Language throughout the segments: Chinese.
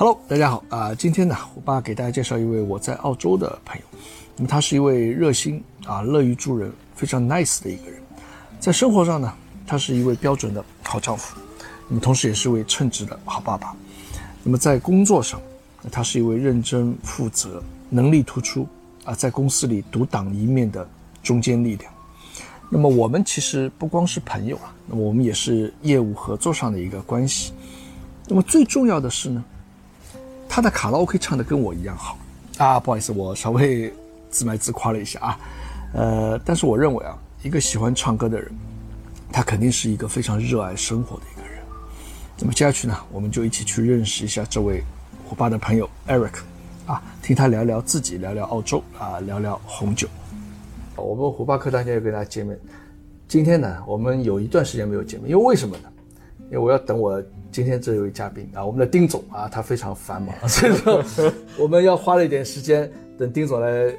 Hello，大家好啊！今天呢，我爸给大家介绍一位我在澳洲的朋友。那么他是一位热心啊、乐于助人、非常 nice 的一个人。在生活上呢，他是一位标准的好丈夫，那么同时也是位称职的好爸爸。那么在工作上，他是一位认真负责、能力突出啊，在公司里独当一面的中坚力量。那么我们其实不光是朋友啊，那么我们也是业务合作上的一个关系。那么最重要的是呢，他的卡拉 OK 唱的跟我一样好啊，不好意思，我稍微 自卖自夸了一下啊，呃，但是我认为啊，一个喜欢唱歌的人，他肯定是一个非常热爱生活的一个人。那么接下去呢，我们就一起去认识一下这位我爸的朋友 Eric，啊，听他聊聊自己，聊聊澳洲啊，聊聊红酒。我们虎爸课堂今天又跟大家见面，今天呢，我们有一段时间没有见面，因为为什么呢？因为我要等我今天这位嘉宾啊，我们的丁总啊，他非常繁忙，所以说我们要花了一点时间等丁总来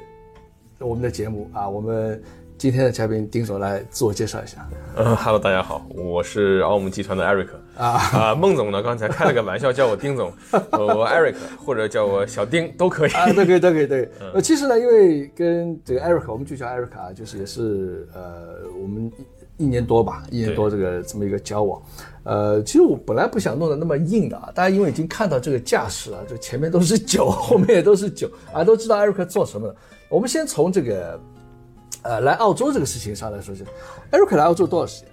我们的节目啊。我们今天的嘉宾丁总来自我介绍一下。嗯哈喽，大家好，我是奥姆集团的 Eric 啊啊，孟总呢刚才开了个玩笑，叫我丁总，我 Eric 或者叫我小丁都可以啊，都可以，都可以，对。呃，其实呢，因为跟这个 Eric，我们就叫 Eric 啊，就是也是呃，我们一一年多吧，一年多这个这么一个交往。呃，其实我本来不想弄得那么硬的啊，大家因为已经看到这个架势了，就前面都是酒，后面也都是酒啊，都知道 Eric 做什么的。我们先从这个呃来澳洲这个事情上来说起，Eric 来澳洲多少时间？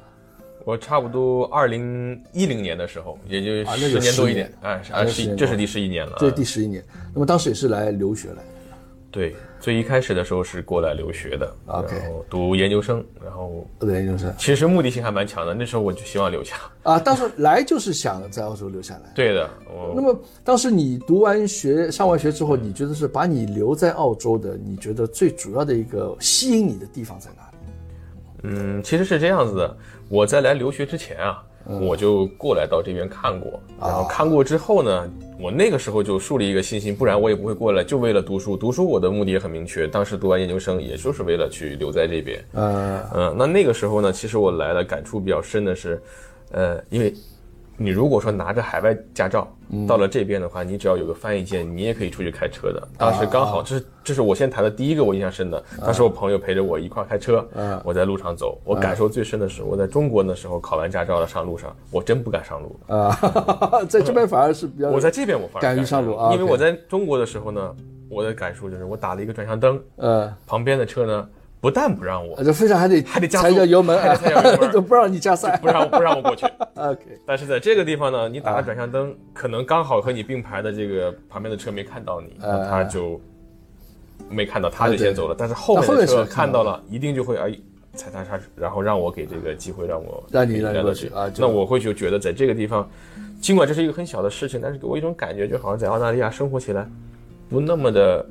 我差不多二零一零年的时候，也就十年多一点，哎，啊那啊，10是年多这是第十一年了，这是第十一年。那么当时也是来留学来的。对，最一开始的时候是过来留学的 OK 然后读研究生，然后读研究生其实目的性还蛮强的，那时候我就希望留下。啊，当时来就是想在澳洲留下来。对的，我那么当时你读完学、上完学之后，你觉得是把你留在澳洲的，你觉得最主要的一个吸引你的地方在哪里？嗯，其实是这样子的，我在来留学之前啊，我就过来到这边看过，然后看过之后呢，我那个时候就树立一个信心，不然我也不会过来，就为了读书。读书我的目的也很明确，当时读完研究生，也就是为了去留在这边。嗯，嗯，那那个时候呢，其实我来了，感触比较深的是，呃，因为你如果说拿着海外驾照到了这边的话，你只要有个翻译件，你也可以出去开车的。当时刚好，这是这是我先谈的第一个我印象深的。当时我朋友陪着我一块儿开车，我在路上走，我感受最深的是我在中国那时候考完驾照了上路上，我真不敢上路。啊，在这边反而是比较我在这边我反而敢于上路啊因为我在中国的时候呢，我的感受就是我打了一个转向灯，呃，旁边的车呢不但不让我，就非常还得还得加速踩着油门，还得踩着油门 都不让你加塞。不让我不让我过去。OK，但是在这个地方呢，你打了转向灯，可能刚好和你并排的这个旁边的车没看到你，他就没看到，他就先走了。但是后面的车看到了，一定就会哎踩踏刹，然后让我给这个机会让我让你让过去啊那我会就觉得在这个地方，尽管这是一个很小的事情，但是给我一种感觉，就好像在澳大利亚生活起来不那么的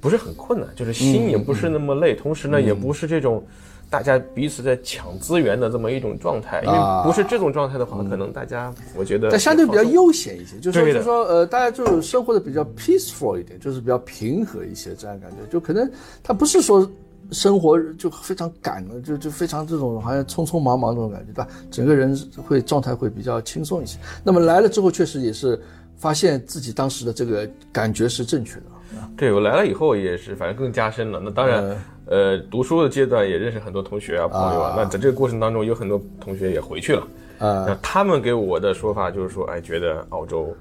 不是很困难，就是心也不是那么累，同时呢也不是这种。大家彼此在抢资源的这么一种状态，因为啊不是这种状态的话，可能大家我觉得但相对比较悠闲一些，就是就是说，呃，大家就是生活的比较 peaceful 一点，就是比较平和一些，这样感觉，就可能他不是说生活就非常赶的，就就非常这种好像匆匆忙忙这种感觉，对吧？整个人会状态会比较轻松一些。那么来了之后，确实也是发现自己当时的这个感觉是正确的。对我来了以后也是，反正更加深了。那当然，呃，读书的阶段也认识很多同学啊、朋友啊。那在这个过程当中，有很多同学也回去了。啊那他们给我的说法就是说，哎，觉得澳洲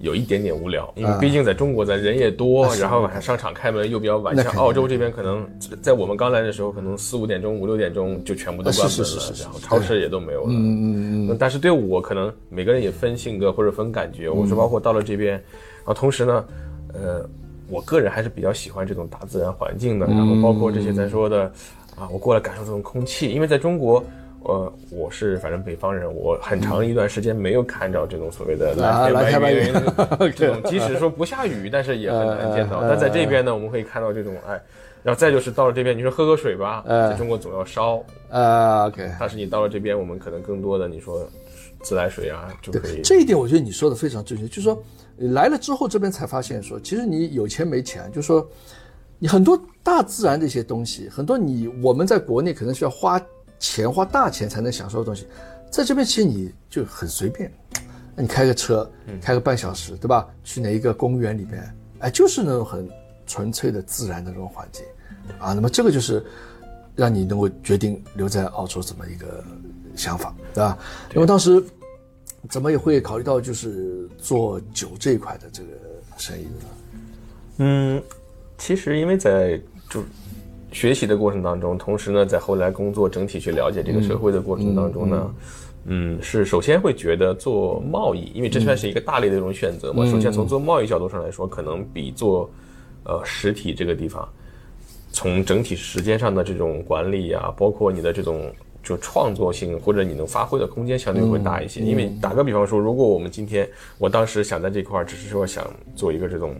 有一点点无聊，因为毕竟在中国咱人也多，然后晚上商场开门又比较晚。像澳洲这边可能在我们刚来的时候，可能四五点钟、五六点钟就全部都关门了是是是是，是然后超市也都没有了。嗯嗯嗯，但是对我可能每个人也分性格或者分感觉，嗯我说包括到了这边，然后同时呢，呃，我个人还是比较喜欢这种大自然环境的，然后包括这些咱说的，啊，我过来感受这种空气，因为在中国。呃，我是反正北方人，我很长一段时间没有看到这种所谓的啊蓝蓝天白云云 这种，即使说不下雨，但是也很难见到。但在这边呢，我们可以看到这种，哎，然后再就是到了这边，你说喝个水吧，呃在中国总要烧，啊，OK，但是你到了这边，我们可能更多的你说自来水啊就可以。这一点我觉得你说的非常正确，就是说呃来了之后这边才发现说，其实你有钱没钱，就是说你很多大自然的一些东西，很多你我们在国内可能需要花钱花大钱才能享受的东西，在这边其实你就很随便。那你开个车，开个半小时，对吧？去哪一个公园里边，哎，就是那种很纯粹的自然的那种环境，啊，那么这个就是让你能够决定留在澳洲这么一个想法，对吧？因为当时怎么也会考虑到就是做酒这一块的这个生意呢。嗯，其实因为在就学习的过程当中，同时呢，在后来工作整体去了解这个社会的过程当中呢，嗯，是首先会觉得做贸易，因为这算是一个大类的一种选择嘛。首先从做贸易角度上来说，可能比做呃实体这个地方，从整体时间上的这种管理啊，包括你的这种就创作性或者你能发挥的空间相对会大一些。因为打个比方说，如果我们今天我当时想在这块儿，只是说想做一个这种。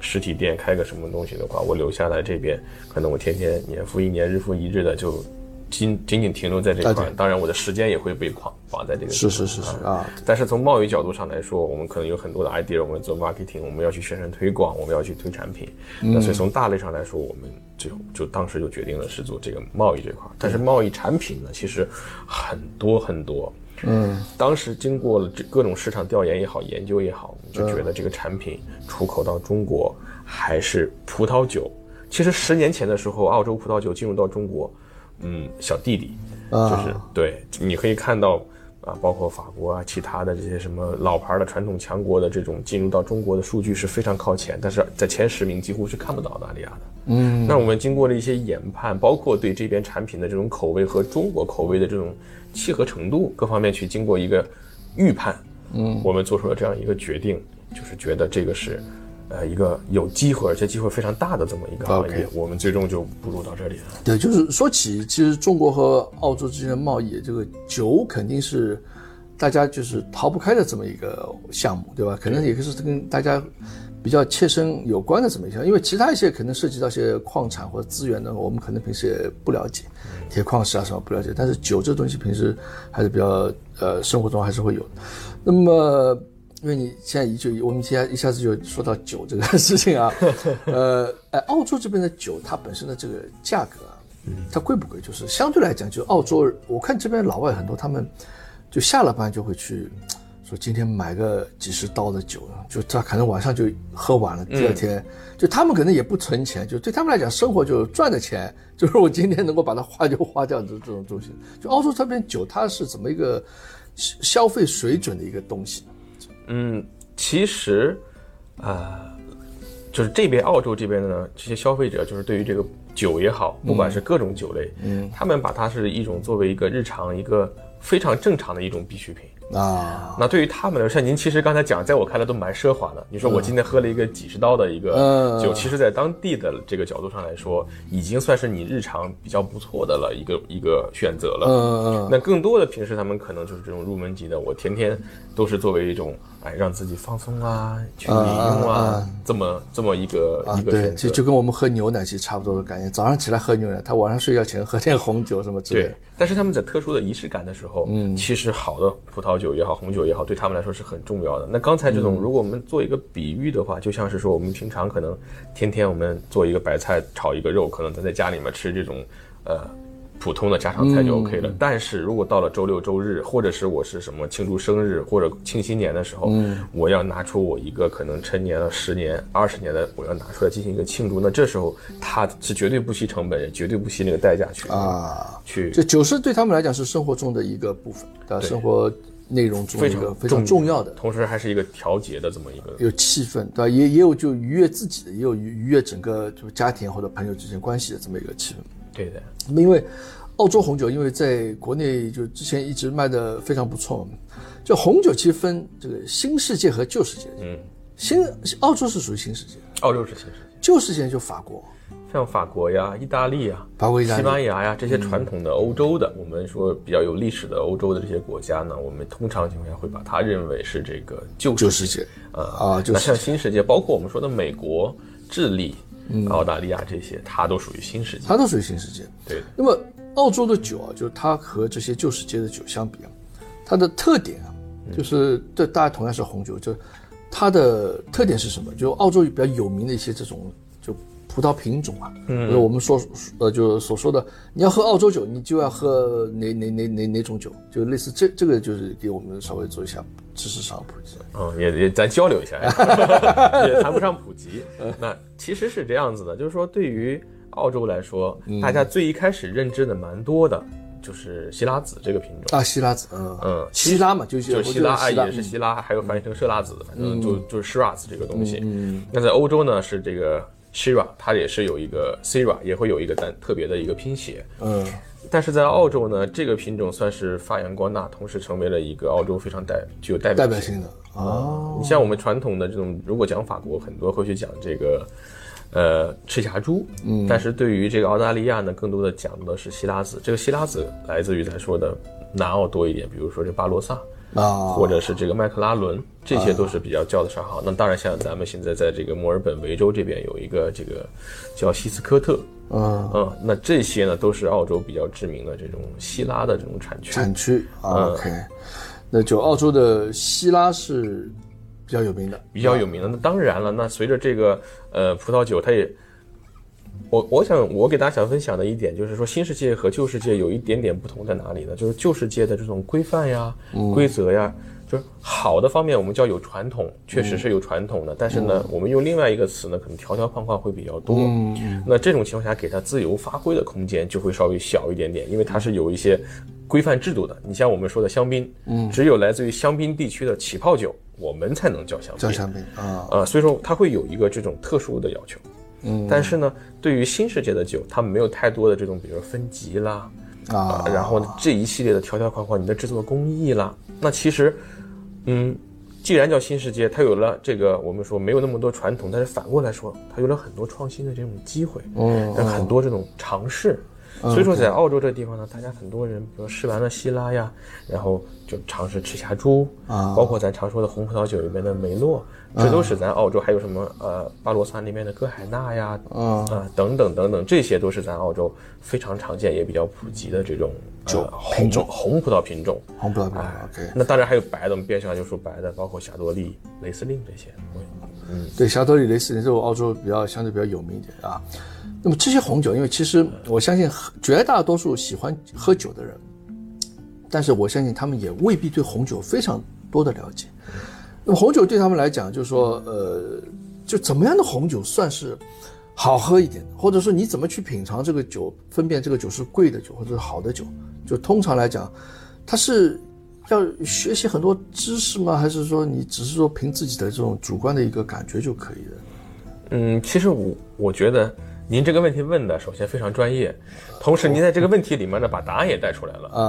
实体店开个什么东西的话，我留下来这边，可能我天天年复一年、日复一日的就仅仅仅停留在这块。当然，我的时间也会被框绑在这个。是是是是啊。但是从贸易角度上来说，我们可能有很多的 idea，我们做 marketing，我们要去宣传推广，我们要去推产品。那所以从大类上来说，我们就就当时就决定了是做这个贸易这块。但是贸易产品呢，其实很多很多。嗯，当时经过了这各种市场调研也好，研究也好，我们就觉得这个产品出口到中国还是葡萄酒。其实十年前的时候，澳洲葡萄酒进入到中国，嗯，小弟弟，就是对，你可以看到啊，包括法国啊，其他的这些什么老牌的传统强国的这种进入到中国的数据是非常靠前，但是在前十名几乎是看不到澳大利亚的。嗯，那我们经过了一些研判，包括对这边产品的这种口味和中国口味的这种。契合程度各方面去经过一个预判，嗯，我们做出了这样一个决定，就是觉得这个是，呃，一个有机会而且机会非常大的这么一个行业，我们最终就步入到这里了。对，就是说起其实中国和澳洲之间的贸易，这个酒肯定是大家就是逃不开的这么一个项目，对吧？可能也是跟大家。比较切身有关的这么一项，因为其他一些可能涉及到一些矿产或者资源呢，我们可能平时也不了解，铁矿石啊什么不了解。但是酒这东西平时还是比较呃生活中还是会有。那么，因为你现在一就我们现在一下子就说到酒这个事情啊，呃，哎，澳洲这边的酒它本身的这个价格啊，它贵不贵？就是相对来讲，就澳洲，我看这边老外很多，他们就下了班就会去。说今天买个几十刀的酒，就他可能晚上就喝完了，第二天就他们可能也不存钱，就对他们来讲，生活就赚的钱，就是我今天能够把它花就花掉的这种东西。就澳洲这边酒，它是怎么一个消费水准的一个东西？嗯，其实，呃，就是这边澳洲这边的呢，这些消费者就是对于这个酒也好，不管是各种酒类，嗯，他们把它是一种作为一个日常一个非常正常的一种必需品。啊，那对于他们来说，像您其实刚才讲，在我看来都蛮奢华的。你说我今天喝了一个几十刀的一个酒，其实，在当地的这个角度上来说，已经算是你日常比较不错的了一个一个选择了。嗯嗯。那更多的平时他们可能就是这种入门级的，我天天都是作为一种哎让自己放松啊、去饮用啊，这么这么一个一个选择。就就跟我们喝牛奶其实差不多的感觉。早上起来喝牛奶，他晚上睡觉前喝点红酒什么之类的。对。但是他们在特殊的仪式感的时候，嗯，其实好的葡萄酒也好，红酒也好，对他们来说是很重要的。那刚才这种，如果我们做一个比喻的话，就像是说，我们平常可能天天我们做一个白菜炒一个肉，可能咱在家里面吃这种，呃。普通的家常菜就 OK 了，但是如果到了周六周日，或者是我是什么庆祝生日或者庆新年的时候，我要拿出我一个可能陈年了十年、二十年的，我要拿出来进行一个庆祝，那这时候他是绝对不惜成本，也绝对不惜那个代价去啊，去。这酒是对他们来讲是生活中的一个部分，对生活内容中一个非常重要的，同时还是一个调节的这么一个有气氛，对吧？也也有就愉悦自己的，也有愉愉悦整个就家庭或者朋友之间关系的这么一个气氛。对的，那么因为。澳洲红酒因为在国内就之前一直卖的非常不错，就红酒其实分这个新世界和旧世界。嗯，新澳洲是属于新世界，澳洲是新世界，旧世界就法国，像法国呀、意大利呀、法国、意大利、西班牙呀这些传统的欧洲的，我们说比较有历史的欧洲的这些国家呢，我们通常情况下会把它认为是这个旧世界。呃啊，那像新世界，包括我们说的美国、智利、澳大利亚这些，它都属于新世界，它都属于新世界。对，那么。澳洲的酒啊，就是它和这些旧世界的酒相比啊，它的特点啊，就是这大家同样是红酒，就它的特点是什么？就澳洲比较有名的一些这种就葡萄品种啊，嗯，我们说呃，就所说的，你要喝澳洲酒，你就要喝哪哪哪哪哪种酒，就类似这这个就是给我们稍微做一下知识上普及。嗯，也也咱交流一下，也谈不上普及。那其实是这样子的，就是说对于澳洲来说，大家最一开始认知的蛮多的。就是希拉子这个品种啊，希拉子，嗯嗯，希拉嘛，就就希拉，啊，也是希拉，还有翻译成色拉子，反正就就是 shiraz 这个东西。嗯那在欧洲呢，是这个 shira，它也是有一个 sira，也会有一个单特别的一个拼写。嗯，但是在澳洲呢，这个品种算是发扬光大，同时成为了一个澳洲非常代具有代表表性的啊。你像我们传统的这种，如果讲法国，很多会去讲这个。呃，赤霞珠，嗯，但是对于这个澳大利亚呢，更多的讲的是希拉子。这个希拉子来自于咱说的南澳多一点，比如说这巴罗萨啊，或者是这个麦克拉伦，这些都是比较叫得上号。那当然，像咱们现在在这个墨尔本维州这边有一个这个叫希斯科特，嗯嗯，那这些呢都是澳洲比较知名的这种希拉的这种产区。产区，OK，那就澳洲的希拉是。比较有名的，比较有名的。那当然了，那随着这个呃葡萄酒，它也，我我想我给大家想分享的一点就是说，新世界和旧世界有一点点不同在哪里呢？就是旧世界的这种规范呀、规则呀，就是好的方面，我们叫有传统，确实是有传统的。但是呢，我们用另外一个词呢，可能条条框框会比较多。那这种情况下，给它自由发挥的空间就会稍微小一点点，因为它是有一些规范制度的。你像我们说的香槟，嗯，只有来自于香槟地区的起泡酒。我们才能叫香槟，叫香槟啊，呃，所以说它会有一个这种特殊的要求，嗯，但是呢，对于新世界的酒，他们没有太多的这种，比如说分级啦，啊，然后这一系列的条条框框，你的制作工艺啦，那其实，嗯，既然叫新世界，它有了这个我们说没有那么多传统，但是反过来说，它有了很多创新的这种机会，嗯，很多这种尝试。所以说，在澳洲这个地方呢，大家很多人，比如试完了希拉呀，然后就尝试赤霞珠啊，包括咱常说的红葡萄酒里面的梅洛，这都是咱澳洲。还有什么呃巴罗萨那边的歌海纳呀，啊等等等等，这些都是咱澳洲非常常见也比较普及的这种酒品种，红葡萄品种。红葡萄品种，OK。那当然还有白的，我们边上就说白的，包括霞多丽、雷司令这些。嗯，对，霞多丽、雷司令这种澳洲比较相对比较有名一点啊。那么这些红酒，因为其实我相信绝大多数喜欢喝酒的人，但是我相信他们也未必对红酒非常多的了解。那么红酒对他们来讲，就是说，呃，就怎么样的红酒算是好喝一点，或者说你怎么去品尝这个酒，分辨这个酒是贵的酒或者是好的酒，就通常来讲，它是要学习很多知识吗？还是说你只是说凭自己的这种主观的一个感觉就可以了？嗯，其实我我觉得。您这个问题问的首先非常专业，同时您在这个问题里面呢把答案也带出来了啊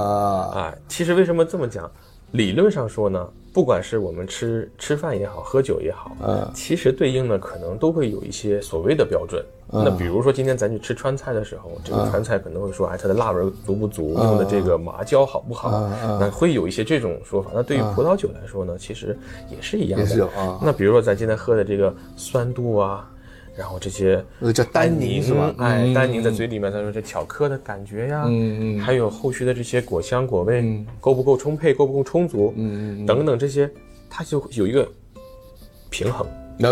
啊！其实为什么这么讲？理论上说呢，不管是我们吃吃饭也好，喝酒也好，嗯，其实对应的可能都会有一些所谓的标准。那比如说今天咱去吃川菜的时候，这个川菜可能会说，哎，它的辣味足不足，用的这个麻椒好不好？那会有一些这种说法。那对于葡萄酒来说呢，其实也是一样的。那比如说咱今天喝的这个酸度啊。然后这些呃叫单宁是吧？哎，丹宁在嘴里面，他说这巧克的感觉呀，嗯嗯，还有后续的这些果香果味够不够充沛，够不够充足，嗯嗯，等等这些，它就有一个平衡。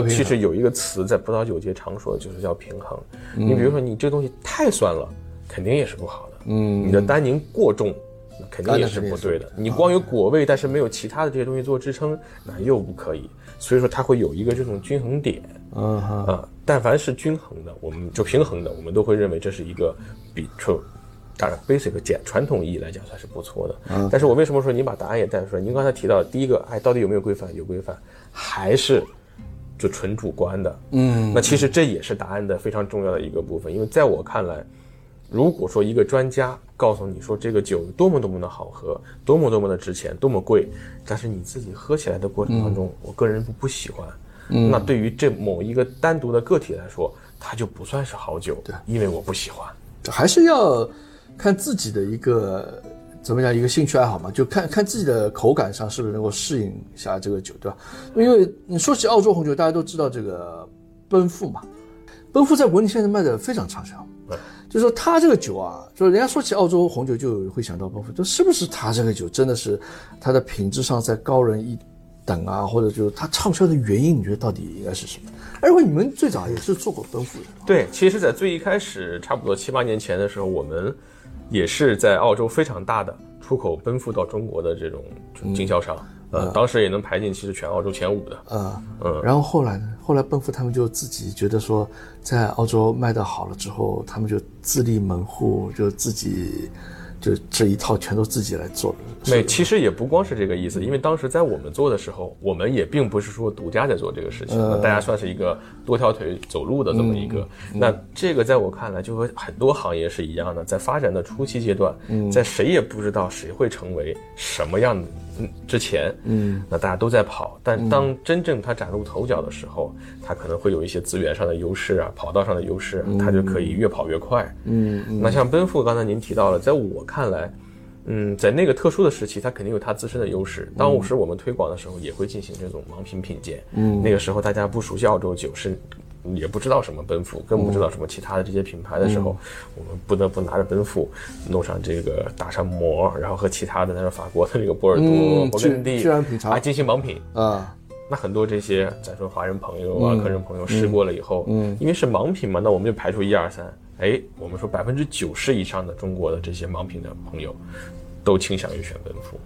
其实有一个词在葡萄酒界常说，就是叫平衡。你比如说，你这东西太酸了，肯定也是不好的。嗯，你的单宁过重，那肯定也是不对的。你光有果味，但是没有其他的这些东西做支撑，那又不可以。所以说，它会有一个这种均衡点。嗯啊，但凡是均衡的，我们就平衡的，我们都会认为这是一个比出，当然 basic 简传统意义来讲算是不错的。嗯，但是我为什么说您把答案也带出来？您刚才提到第一个，哎，到底有没有规范？有规范，还是就纯主观的？嗯，那其实这也是答案的非常重要的一个部分。因为在我看来，如果说一个专家告诉你说这个酒多么多么的好喝，多么多么的值钱，多么贵，但是你自己喝起来的过程当中，我个人不不喜欢。那对于这某一个单独的个体来说，它就不算是好酒，对，因为我不喜欢。还是要看自己的一个怎么讲一个兴趣爱好嘛，就看看自己的口感上是不是能够适应一下这个酒，对吧？因为你说起澳洲红酒，大家都知道这个奔富嘛，奔富在国内现在卖的非常畅销。就是说他这个酒啊，就是人家说起澳洲红酒就会想到奔富，就是不是他这个酒真的是它的品质上在高人一。等啊，或者就是它畅销的原因，你觉得到底应该是什么？二位，你们最早也是做过奔赴的，对，其实，在最一开始，差不多七八年前的时候，我们也是在澳洲非常大的出口奔赴到中国的这种经销商，呃，当时也能排进其实全澳洲前五的。呃，嗯，然后后来呢？后来奔赴他们就自己觉得说，在澳洲卖的好了之后，他们就自立门户，就自己。就这一套全都自己来做的，没，其实也不光是这个意思，因为当时在我们做的时候，我们也并不是说独家在做这个事情，那大家算是一个多条腿走路的这么一个。那这个在我看来，就和很多行业是一样的，在发展的初期阶段，在谁也不知道谁会成为什么样的。嗯，之前，嗯，那大家都在跑，但当真正他崭露头角的时候，他可能会有一些资源上的优势啊，跑道上的优势，他就可以越跑越快。嗯，那像奔赴，刚才您提到了，在我看来，嗯，在那个特殊的时期，它肯定有它自身的优势。当时我们推广的时候，也会进行这种盲品品鉴。嗯，那个时候大家不熟悉澳洲酒是。也不知道什么奔富，更不知道什么其他的这些品牌的时候，我们不得不拿着奔富，弄上这个打上膜，然后和其他的那个法国的这个波尔多、勃艮第啊进行盲品啊。那很多这些咱说华人朋友啊、客人朋友试过了以后，嗯，因为是盲品嘛，那我们就排除一二三，哎，我们说百分之九十以上的中国的这些盲品的朋友，都倾向于选奔赴。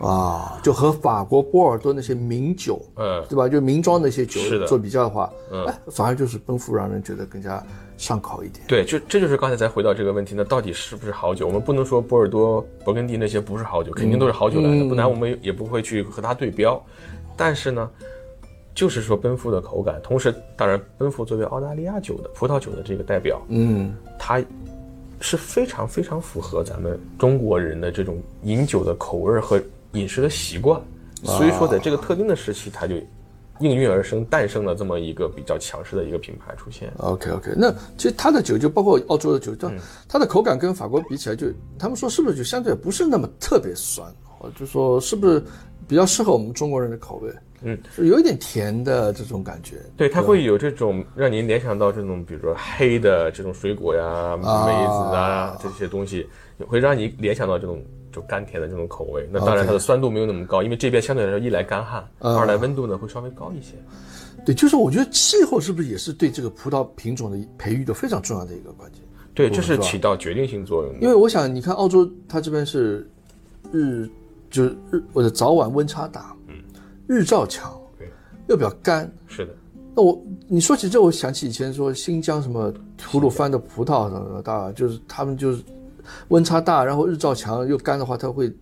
啊，就和法国波尔多那些名酒，嗯，对吧？就名庄那些酒做比较的话，嗯，反而就是奔富让人觉得更加上口一点。对，就这就是刚才再回到这个问题，那到底是不是好酒？我们不能说波尔多、勃艮第那些不是好酒，肯定都是好酒来的，不然我们也不会去和它对标。但是呢，就是说奔富的口感，同时，当然奔富作为澳大利亚酒的葡萄酒的这个代表，嗯，它是非常非常符合咱们中国人的这种饮酒的口味和。饮食的习惯，所以说在这个特定的时期，它就应运而生，诞生了这么一个比较强势的一个品牌出现。OK OK，那其实它的酒就包括澳洲的酒，它它的口感跟法国比起来，就他们说是不是就相对不是那么特别酸，或者说是不是比较适合我们中国人的口味？嗯，有一点甜的这种感觉。对，它会有这种让您联想到这种，比如说黑的这种水果呀、梅子啊这些东西，会让你联想到这种。就甘甜的这种口味，那当然它的酸度没有那么高，因为这边相对来说一来干旱，二来温度呢会稍微高一些。对，就是我觉得气候是不是也是对这个葡萄品种的培育的非常重要的一个关键？对，这是起到决定性作用的。因为我想，你看澳洲，它这边是日就是日或者早晚温差大，嗯，日照强，对，又比较干。是的。那我你说起这，我想起以前说新疆什么吐鲁番的葡萄什么大，就是他们就是。温差大，然后日照强又干的话，它会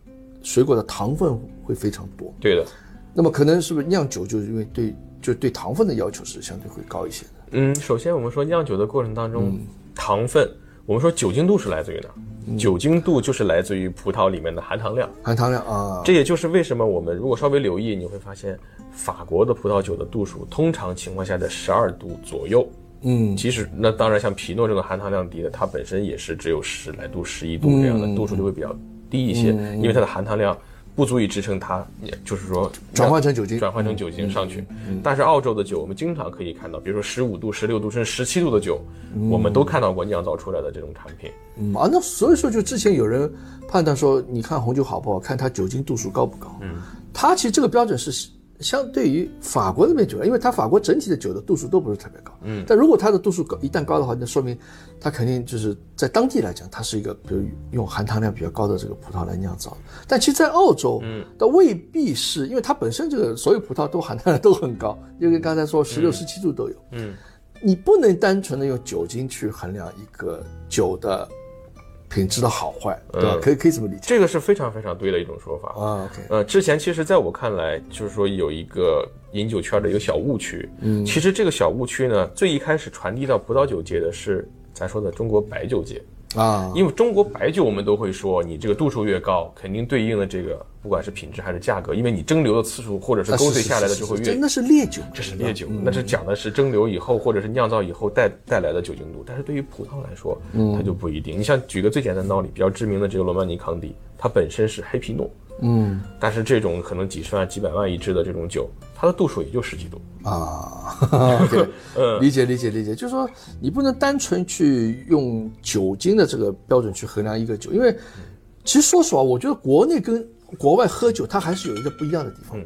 水果的糖分会非常多。对的，那么可能是不是酿酒就是因为对就对糖分的要求是相对会高一些的？嗯，首先我们说酿酒的过程当中，糖分，我们说酒精度是来自于哪？酒精度就是来自于葡萄里面的含糖量。含糖量啊，这也就是为什么我们如果稍微留意，你会发现法国的葡萄酒的度数通常情况下在十二度左右。嗯，其实那当然，像皮诺这种含糖量低的，它本身也是只有十来度、十一度这样的度数就会比较低一些，因为它的含糖量不足以支撑它，也就是说转换成酒精，转换成酒精上去。但是澳洲的酒，我们经常可以看到，比如说十五度、十六度甚至十七度的酒，我们都看到过酿造出来的这种产品。嗯啊，那所以说，就之前有人判断说，你看红酒好不好看它酒精度数高不高？嗯，它其实这个标准是。相对于法国那边酒，因为它法国整体的酒的度数都不是特别高，嗯，但如果它的度数高，一旦高的话，那说明它肯定就是在当地来讲，它是一个比如用含糖量比较高的这个葡萄来酿造。但其实，在澳洲，嗯，倒未必是因为它本身这个所有葡萄都含糖量都很高，就跟刚才说十六、十七度都有，嗯，你不能单纯的用酒精去衡量一个酒的。品质的好坏，对吧？可以可以这么理解，这个是非常非常对的一种说法啊。呃，之前其实在我看来，就是说有一个饮酒圈的一个小误区。嗯，其实这个小误区呢，最一开始传递到葡萄酒界的是咱说的中国白酒界。啊，因为中国白酒我们都会说，你这个度数越高，肯定对应的这个不管是品质还是价格，因为你蒸馏的次数或者是勾兑下来的就会越。那是烈酒，这是烈酒，那是讲的是蒸馏以后或者是酿造以后带带来的酒精度。但是对于葡萄来说，它就不一定。你像举个最简单的道理，比较知名的这个罗曼尼康帝，它本身是黑皮诺。嗯，但是这种可能几十万、几百万一支的这种酒，它的度数也就十几度啊。对，理解理解理解，就是说你不能单纯去用酒精的这个标准去衡量一个酒，因为其实说实话，我觉得国内跟国外喝酒它还是有一个不一样的地方。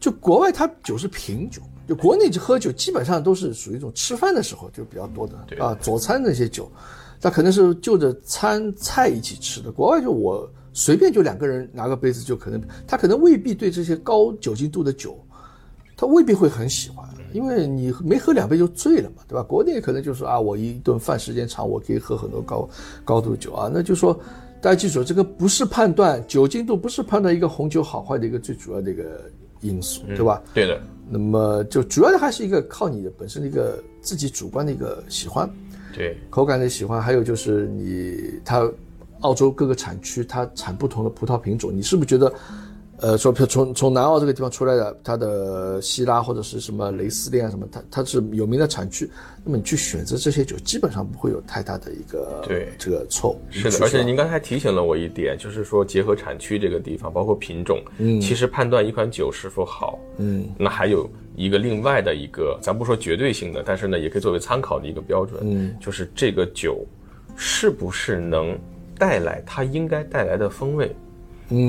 就国外它酒是品酒，就国内就喝酒基本上都是属于一种吃饭的时候就比较多的对啊，佐餐那些酒，它可能是就着餐菜一起吃的。国外就我随便就两个人拿个杯子就可能，他可能未必对这些高酒精度的酒，他未必会很喜欢，因为你没喝两杯就醉了嘛，对吧？国内可能就是啊，我一顿饭时间长，我可以喝很多高高度酒啊，那就说大家记住，这个不是判断酒精度，不是判断一个红酒好坏的一个最主要的一个因素，对吧？对的，那么就主要的还是一个靠你的本身的一个自己主观的一个喜欢，对，口感的喜欢，还有就是你它澳洲各个产区它产不同的葡萄品种，你是不是觉得，呃，说从从南澳这个地方出来的，它的希拉或者是什么雷斯利啊什么，它它是有名的产区，那么你去选择这些酒，基本上不会有太大的一个对这个错误。是的，而且您刚才提醒了我一点，就是说结合产区这个地方，包括品种，嗯，其实判断一款酒是否好，嗯，那还有一个另外的一个，咱不说绝对性的，但是呢，也可以作为参考的一个标准，嗯，就是这个酒是不是能带来它应该带来的风味。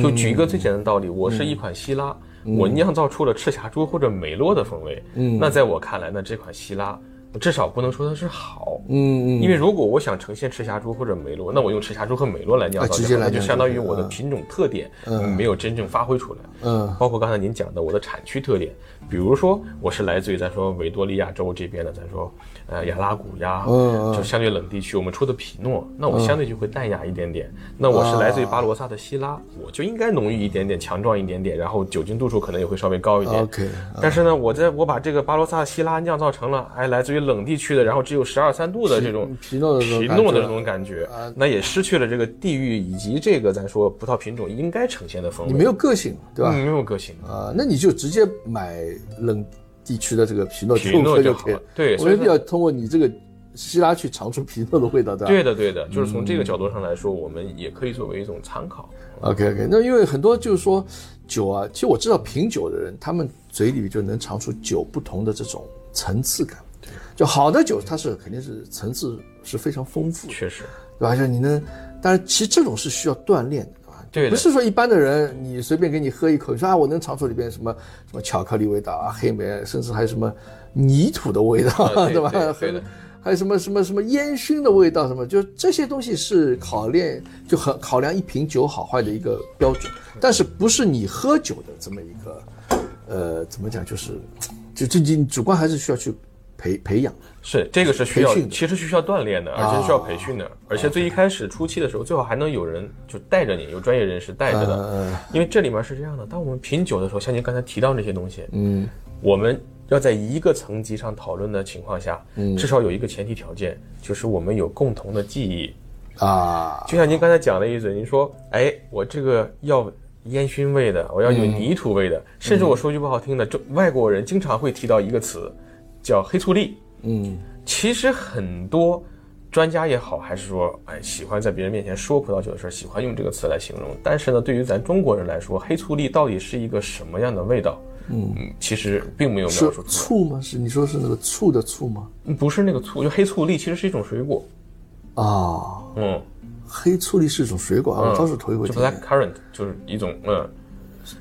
就举一个最简单的道理，我是一款希拉，我酿造出了赤霞珠或者美洛的风味，嗯，那在我看来，呢这款希拉。至少不能说它是好，嗯嗯，因为如果我想呈现赤霞珠或者梅洛，那我用赤霞珠和梅洛来酿造，那就相当于我的品种特点没有真正发挥出来。嗯，包括刚才您讲的我的产区特点，比如说我是来自于咱说维多利亚州这边的，咱说呃亚拉古呀，嗯就相对冷地区，我们出的皮诺，那我相对就会淡雅一点点。那我是来自于巴罗萨的希拉，我就应该浓郁一点点，强壮一点点，然后酒精度数可能也会稍微高一点。OK，但是呢，我在我把这个巴罗萨希拉酿造成了，哎，来自于冷地区的，然后只有十二三度的这种皮诺的这种皮感觉诺的这种感觉，那也失去了这个地域以及这个咱说葡萄品种应该呈现的风味。你没有个性，对吧？嗯没有个性，啊，那你就直接买冷地区的这个皮诺皮诺就可以了。对所以要通过你这个希拉去尝出皮诺的味道，对吧？对的对的，就是从这个角度上来说，我们也可以作为一种参考。OK OK，那因为很多就是说酒啊，其实我知道品酒的人，他们嘴里就能尝出酒不同的这种层次感。对，就好的酒，它是肯定是层次是非常丰富的，确实，对吧？就你能，但是其实这种是需要锻炼的，对不是说一般的人你随便给你喝一口，你说啊，我能尝出里边什么什么巧克力味道啊、黑莓，甚至还有什么泥土的味道，啊 对吧？对对的还有什么什么什么烟熏的味道，什么就这些东西是考验就很考量一瓶酒好坏的一个标准，但是不是你喝酒的这么一个呃怎么讲，就是就就你主观还是需要去培培养。是这个是需要其实是需要锻炼的，而且需要培训的，而且最一开始初期的时候，最好还能有人就带着你，有专业人士带着的，因为这里面是这样的，当我们品酒的时候，像您刚才提到那些东西，嗯，我们要在一个层级上讨论的情况下，嗯。至少有一个前提条件，就是我们有共同的记忆。啊，就像您刚才讲的意思，您说，哎，我这个要烟熏味的，我要有泥土味的，甚至我说句不好听的，这外国人经常会提到一个词，叫黑醋栗。嗯其实很多专家也好，还是说，哎，喜欢在别人面前说葡萄酒的事儿，喜欢用这个词来形容。但是呢，对于咱中国人来说，黑醋栗到底是一个什么样的味道？嗯，其实并没有描是述出。醋吗？是你说是那个醋的醋吗？嗯不是那个醋，就黑醋栗其实是一种水果。啊，嗯，黑醋栗是一种水果啊，我倒是头一回就听。black currant 就是一种嗯，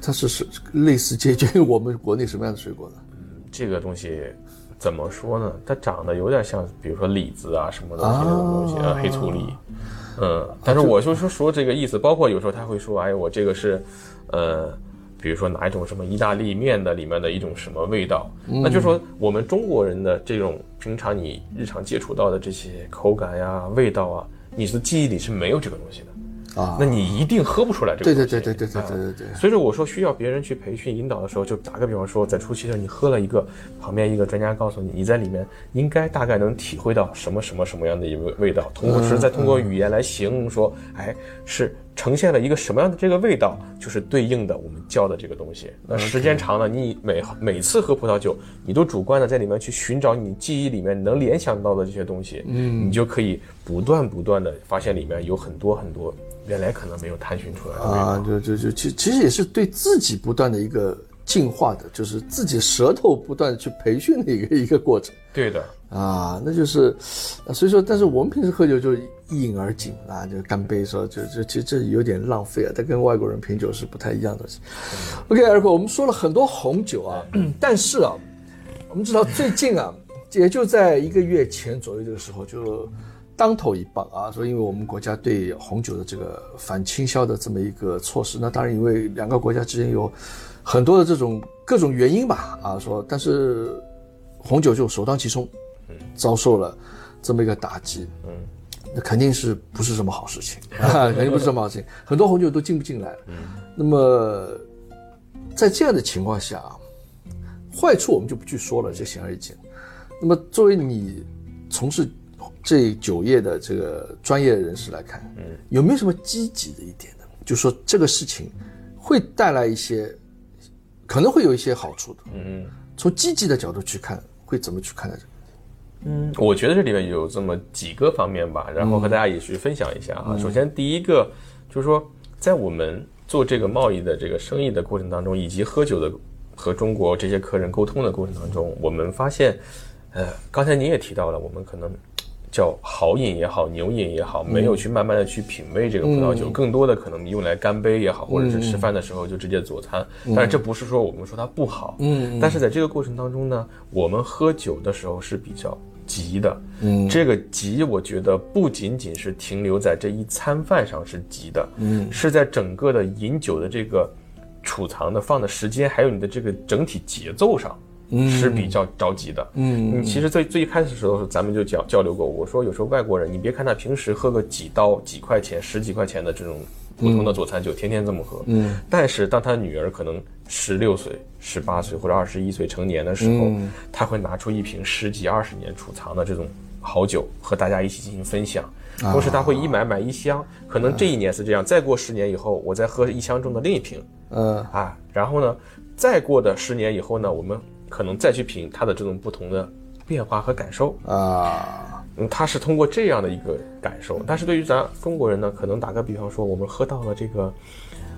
它是是类似接近于我们国内什么样的水果呢？这个东西怎么说呢？它长得有点像，比如说李子啊什么东西那种东西啊，黑醋栗。嗯，但是我就说说这个意思，包括有时候他会说，哎，我这个是，呃，比如说哪一种什么意大利面的里面的一种什么味道，那就说我们中国人的这种平常你日常接触到的这些口感呀、味道啊，你的记忆里是没有这个东西的。啊那你一定喝不出来这个对。对对对对对对对对。所以说，我说需要别人去培训引导的时候，就打个比方说，在初期的时候，你喝了一个，旁边一个专家告诉你，你在里面应该大概能体会到什么什么什么样的一个味道，通过是再通过语言来形容说，哎，是呈现了一个什么样的这个味道，就是对应的我们叫的这个东西。那时间长了，你每每次喝葡萄酒，你都主观的在里面去寻找你记忆里面能联想到的这些东西，嗯，你就可以不断不断的发现里面有很多很多原来可能没有探寻出来的。啊，就就就其其实也是对自己不断的一个进化的，就是自己舌头不断的去培训的一个一个过程对的，啊，那就是，呃所以说，但是我们平时喝酒就是一饮而尽啊，就干杯说，就就其实这有点浪费啊，它跟外国人品酒是不太一样的。OK，二哥，我们说了很多红酒啊，但是啊，我们知道最近啊，也就在一个月前左右这个时候就。当头一棒啊！说因为我们国家对红酒的这个反倾销的这么一个措施，那当然因为两个国家之间有很多的这种各种原因吧啊，说但是红酒就首当其冲，遭受了这么一个打击，嗯，那肯定是不是什么好事情啊？肯定不是什么好事情，很多红酒都进不进来了。嗯，那么在这样的情况下啊，坏处我们就不去说了，这显而易见。那么作为你从事这酒业的这个专业人士来看，嗯，有没有什么积极的一点呢？就说这个事情会带来一些，可能会有一些好处的。嗯，从积极的角度去看，会怎么去看待这个？嗯，我觉得这里面有这么几个方面吧，然后和大家也去分享一下啊。首先，第一个就是说，在我们做这个贸易的这个生意的过程当中，以及喝酒的和中国这些客人沟通的过程当中，我们发现，呃，刚才您也提到了，我们可能叫好饮也好，牛饮也好，没有去慢慢的去品味这个葡萄酒，更多的可能用来干杯也好，或者是吃饭的时候就直接佐餐。但是这不是说我们说它不好，嗯，但是在这个过程当中呢，我们喝酒的时候是比较急的，嗯，这个急我觉得不仅仅是停留在这一餐饭上是急的，嗯，是在整个的饮酒的这个储藏的放的时间，还有你的这个整体节奏上。是比较着急的，嗯，你其实最最一开始的时候，咱们就交交流过。我说有时候外国人，你别看他平时喝个几刀、几块钱、十几块钱的这种普通的佐餐酒，天天这么喝，嗯，但是当他女儿可能十六岁、十八岁或者二十一岁成年的时候，他会拿出一瓶十几二十年储藏的这种好酒，和大家一起进行分享。同时他会一买买一箱，可能这一年是这样，再过十年以后，我再喝一箱中的另一瓶，嗯啊，然后呢，再过的十年以后呢，我们。可能再去品它的这种不同的变化和感受啊，嗯，它是通过这样的一个感受。但是对于咱中国人呢，可能打个比方说，我们喝到了这个，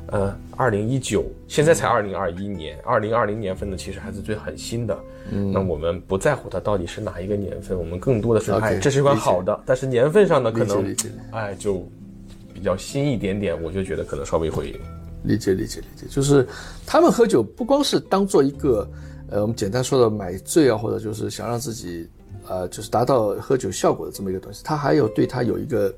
呃，二零一九，现在才二零二一年，二零二零年份的其实还是最很新的。嗯，那我们不在乎它到底是哪一个年份，我们更多的是哎，这是一款好的。但是年份上呢，可能哎就比较新一点点，我就觉得可能稍微会理解理解理解，就是他们喝酒不光是当做一个。呃，我们简单说的买醉啊，或者就是想让自己，呃，就是达到喝酒效果的这么一个东西，它还有对它有一个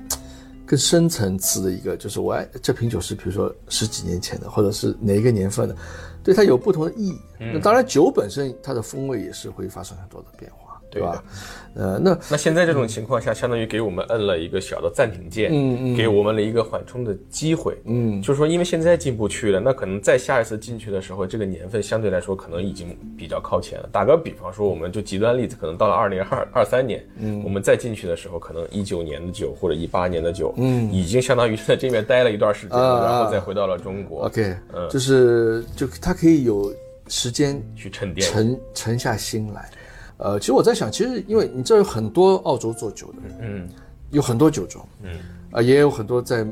更深层次的一个，就是我爱这瓶酒是比如说十几年前的，或者是哪一个年份的，对它有不同的意义。那当然，酒本身它的风味也是会发生很多的变化，对吧？呃，那那现在这种情况下，相当于给我们摁了一个小的暂停键，嗯嗯，给我们了一个缓冲的机会，嗯，就是说，因为现在进不去了，那可能再下一次进去的时候，这个年份相对来说可能已经比较靠前了。打个比方说，我们就极端例子，可能到了二零二二三年，嗯，我们再进去的时候，可能一九年的酒或者一八年的酒，嗯，已经相当于在这边待了一段时间，然后再回到了中国。OK，嗯，就是就它可以有时间去沉淀，沉沉下心来。呃，其实我在想，其实因为你这有很多澳洲做酒的人，嗯，有很多酒庄，嗯，啊，也有很多在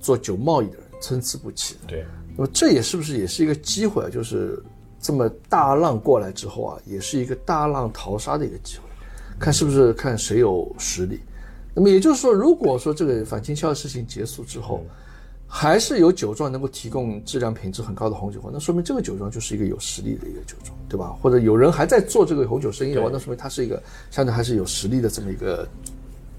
做酒贸易的人，参差不齐。对，那么这也是不是也是一个机会啊？就是这么大浪过来之后啊，也是一个大浪淘沙的一个机会，看是不是看谁有实力。那么也就是说，如果说这个反倾销的事情结束之后，还是有酒庄能够提供质量品质很高的红酒，那说明这个酒庄就是一个有实力的一个酒庄，对吧？或者有人还在做这个红酒生意的话，那说明他是一个相对还是有实力的这么一个，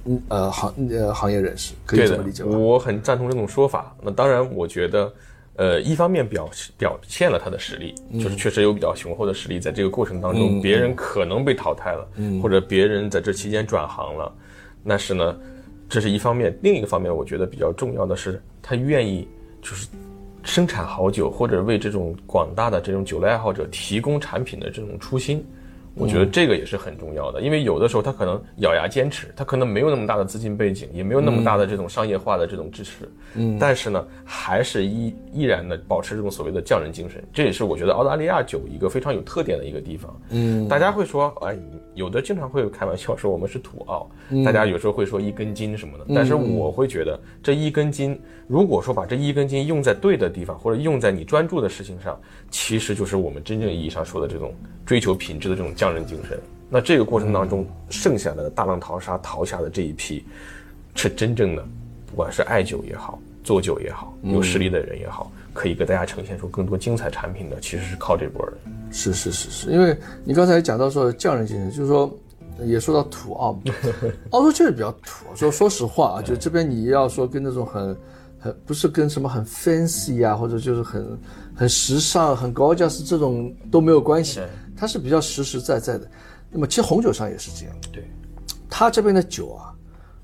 嗯呃行呃行业人士，可以这么理解吧？我很赞同这种说法。那当然，我觉得，呃，一方面表表现了他的实力，就是确实有比较雄厚的实力，在这个过程当中，别人可能被淘汰了，或者别人在这期间转行了，但是呢。这是一方面，另一个方面，我觉得比较重要的是，他愿意就是生产好酒，或者为这种广大的这种酒类爱好者提供产品的这种初心，我觉得这个也是很重要的，因为有的时候他可能咬牙坚持，他可能没有那么大的资金背景，也没有那么大的这种商业化的这种支持，嗯，但是呢，还是依依然的保持这种所谓的匠人精神，这也是我觉得澳大利亚酒一个非常有特点的一个地方，嗯，大家会说，哎，有的经常会开玩笑说我们是土澳，大家有时候会说一根筋什么的，但是我会觉得这一根筋，如果说把这一根筋用在对的地方，或者用在你专注的事情上，其实就是我们真正意义上说的这种追求品质的这种。匠人精神，那这个过程当中剩下的大浪淘沙淘下的这一批，是真正的，不管是爱酒也好，做酒也好，有实力的人也好，可以给大家呈现出更多精彩产品的，其实是靠这波人。是是是是，因为你刚才讲到说匠人精神，就是说也说到土澳，澳洲确实比较土。说说实话啊，就这边你要说跟那种很很不是跟什么很 fancy 啊，或者就是很很时尚、很高价是这种都没有关系。它是比较实实在在的，那么其实红酒上也是这样。对，它这边的酒啊，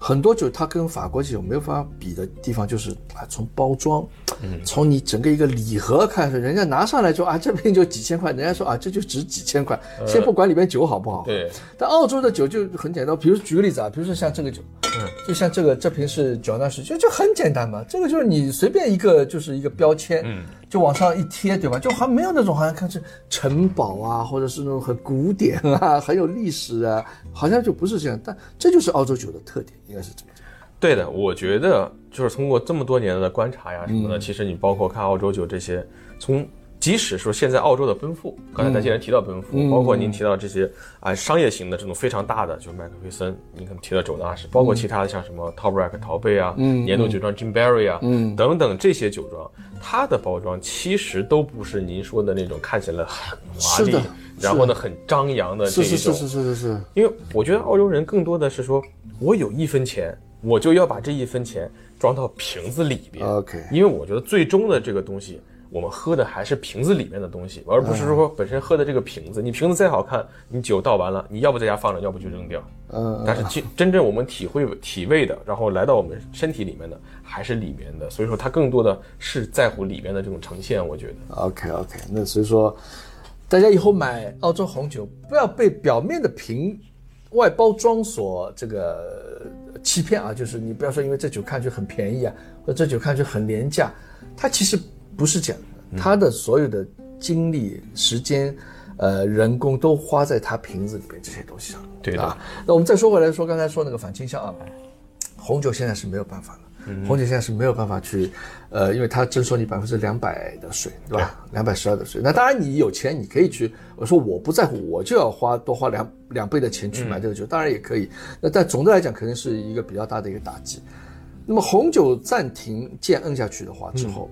很多酒它跟法国酒没有办法比的地方就是啊，从包装，从你整个一个礼盒开始，人家拿上来就啊，这瓶就几千块，人家说啊，这就值几千块，先不管里面酒好不好。对。但澳洲的酒就很简单，比如举个例子啊，比如说像这个酒，嗯，就像这个这瓶是九纳士，就就很简单嘛，这个就是你随便一个就是一个标签，嗯。就往上一贴，对吧？就好像没有那种好像看是城堡啊，或者是那种很古典啊，很有历史啊，好像就不是这样。但这就是澳洲酒的特点，应该是这么讲。对的，我觉得就是通过这么多年的观察呀什么的，其实你包括看澳洲酒这些，从。即使说现在澳洲的奔富，刚才咱既然提到奔富，包括您提到这些啊商业型的这种非常大的，就麦克菲森，您可能提到周纳什，包括其他的像什么 Top Rack 陶贝啊，年度酒庄 Jim Barry 啊，等等这些酒庄，它的包装其实都不是您说的那种看起来很华丽，然后呢很张扬的这种。是是是是是是。因为我觉得澳洲人更多的是说，我有一分钱，我就要把这一分钱装到瓶子里边。OK。因为我觉得最终的这个东西。我们喝的还是瓶子里面的东西，而不是说本身喝的这个瓶子。你瓶子再好看，你酒倒完了，你要不在家放着，要不就扔掉。嗯。但是真真正我们体会体味的，然后来到我们身体里面的，还是里面的。所以说，它更多的是在乎里面的这种呈现。我觉得。OK OK，那所以说，大家以后买澳洲红酒，不要被表面的瓶外包装所这个欺骗啊！就是你不要说，因为这酒看上去很便宜啊，或者这酒看上去很廉价，它其实。不是这样的，他的所有的精力、时间，呃，人工都花在他瓶子里边这些东西上。对的。那我们再说回来，说刚才说那个反倾销啊，红酒现在是没有办法了，红酒现在是没有办法去，呃，因为它征收你百分之两百的税，对吧？两百十二的税。那当然你有钱，你可以去，我说我不在乎，我就要花多花两两倍的钱去买这个酒，当然也可以。那但总的来讲，肯定是一个比较大的一个打击。那么红酒暂停键摁下去的话之后。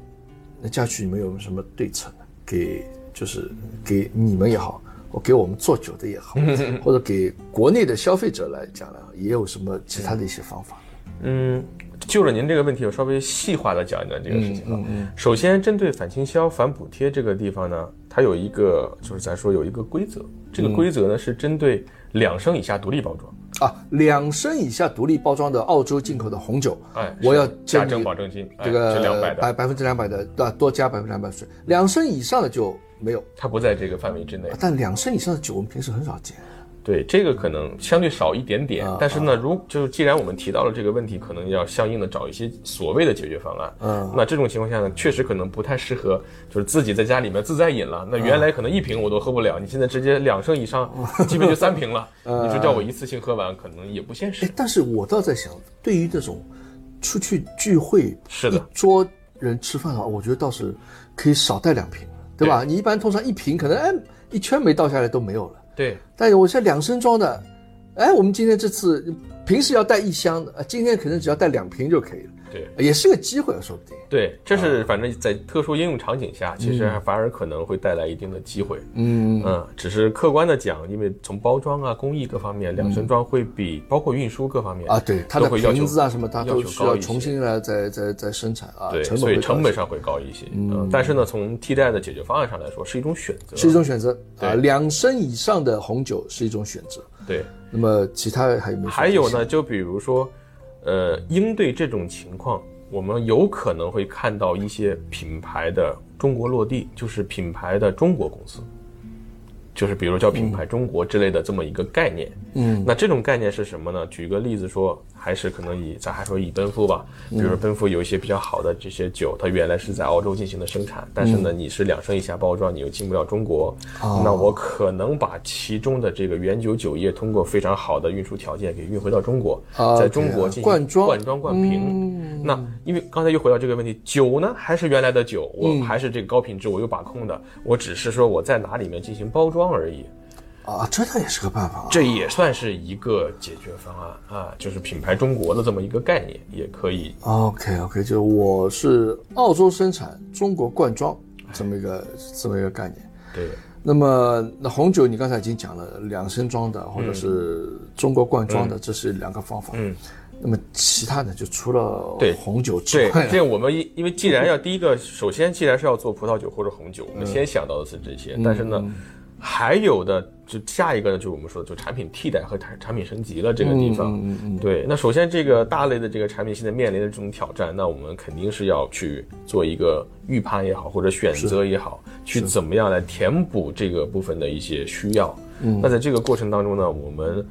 那嘉许，你们有什么对策呢？给就是给你们也好，或给我们做酒的也好，或者给国内的消费者来讲呢，也有什么其他的一些方法？嗯，就着您这个问题，我稍微细化的讲一讲这个事情啊。首先，针对反倾销、反补贴这个地方呢，它有一个就是咱说有一个规则，这个规则呢是针对两升以下独立包装。啊，两升以下独立包装的澳洲进口的红酒，哎，我要加征保证金，这个百百分之两百的，对多加百分之两百税。两升以上的就没有，它不在这个范围之内。但两升以上的酒，我们平时很少见。对这个可能相对少一点点，但是呢，如就是既然我们提到了这个问题，可能要相应的找一些所谓的解决方案。嗯，那这种情况下呢，确实可能不太适合，就是自己在家里面自在饮了。那原来可能一瓶我都喝不了，你现在直接两升以上，基本就三瓶了。你说叫我一次性喝完，可能也不现实。但是我倒在想，对于这种出去聚会，是的，一桌人吃饭的话，我觉得倒是可以少带两瓶，对吧？你一般通常一瓶可能哎一圈没倒下来都没有了。对，但是我是两升装的，哎，我们今天这次平时要带一箱的，今天可能只要带两瓶就可以了。对，也是个机会，说不定。对，这是反正在特殊应用场景下，其实反而可能会带来一定的机会。嗯嗯，只是客观的讲，因为从包装啊、工艺各方面，两升装会比包括运输各方面啊，对它的瓶子啊什么，它都需要重新来再再再生产啊，对，所以成本上会高一些。嗯，但是呢，从替代的解决方案上来说，是一种选择，是一种选择啊。两升以上的红酒是一种选择。对，那么其他还有没有？还有呢，就比如说，呃，应对这种情况。我们有可能会看到一些品牌的中国落地，就是品牌的中国公司。就是比如叫品牌中国之类的这么一个概念。嗯，那这种概念是什么呢？举个例子说，还是可能以咱还说以奔富吧，比如说奔富有一些比较好的这些酒，它原来是在澳洲进行的生产，但是呢，你是两升以下包装，你又进不了中国，那我可能把其中的这个原酒酒液通过非常好的运输条件给运回到中国，在中国进行灌装灌装灌瓶。那因为刚才又回到这个问题，酒呢还是原来的酒，我还是这个高品质，我有把控的，我只是说我在哪里面进行包装而已。啊，这倒也是个办法、啊。这也算是一个解决方案啊，就是品牌中国的这么一个概念，也可以。OK OK，就我是澳洲生产，中国灌装这么一个这么一个概念。对，那么那红酒你刚才已经讲了，两升装的或者是中国灌装的，这是两个方法。嗯。那么其他的就除了对红酒之外对外，，这我们因因为既然要第一个，首先既然是要做葡萄酒或者红酒，我们先想到的是这些，但是呢，还有的就下一个呢，就是我们说的就产品替代和产产品升级了这个地方。嗯嗯嗯对，那首先这个大类的这个产品现在面临的这种挑战，那我们肯定是要去做一个预判也好，或者选择也好，去怎么样来填补这个部分的一些需要。嗯，那在这个过程当中呢，我们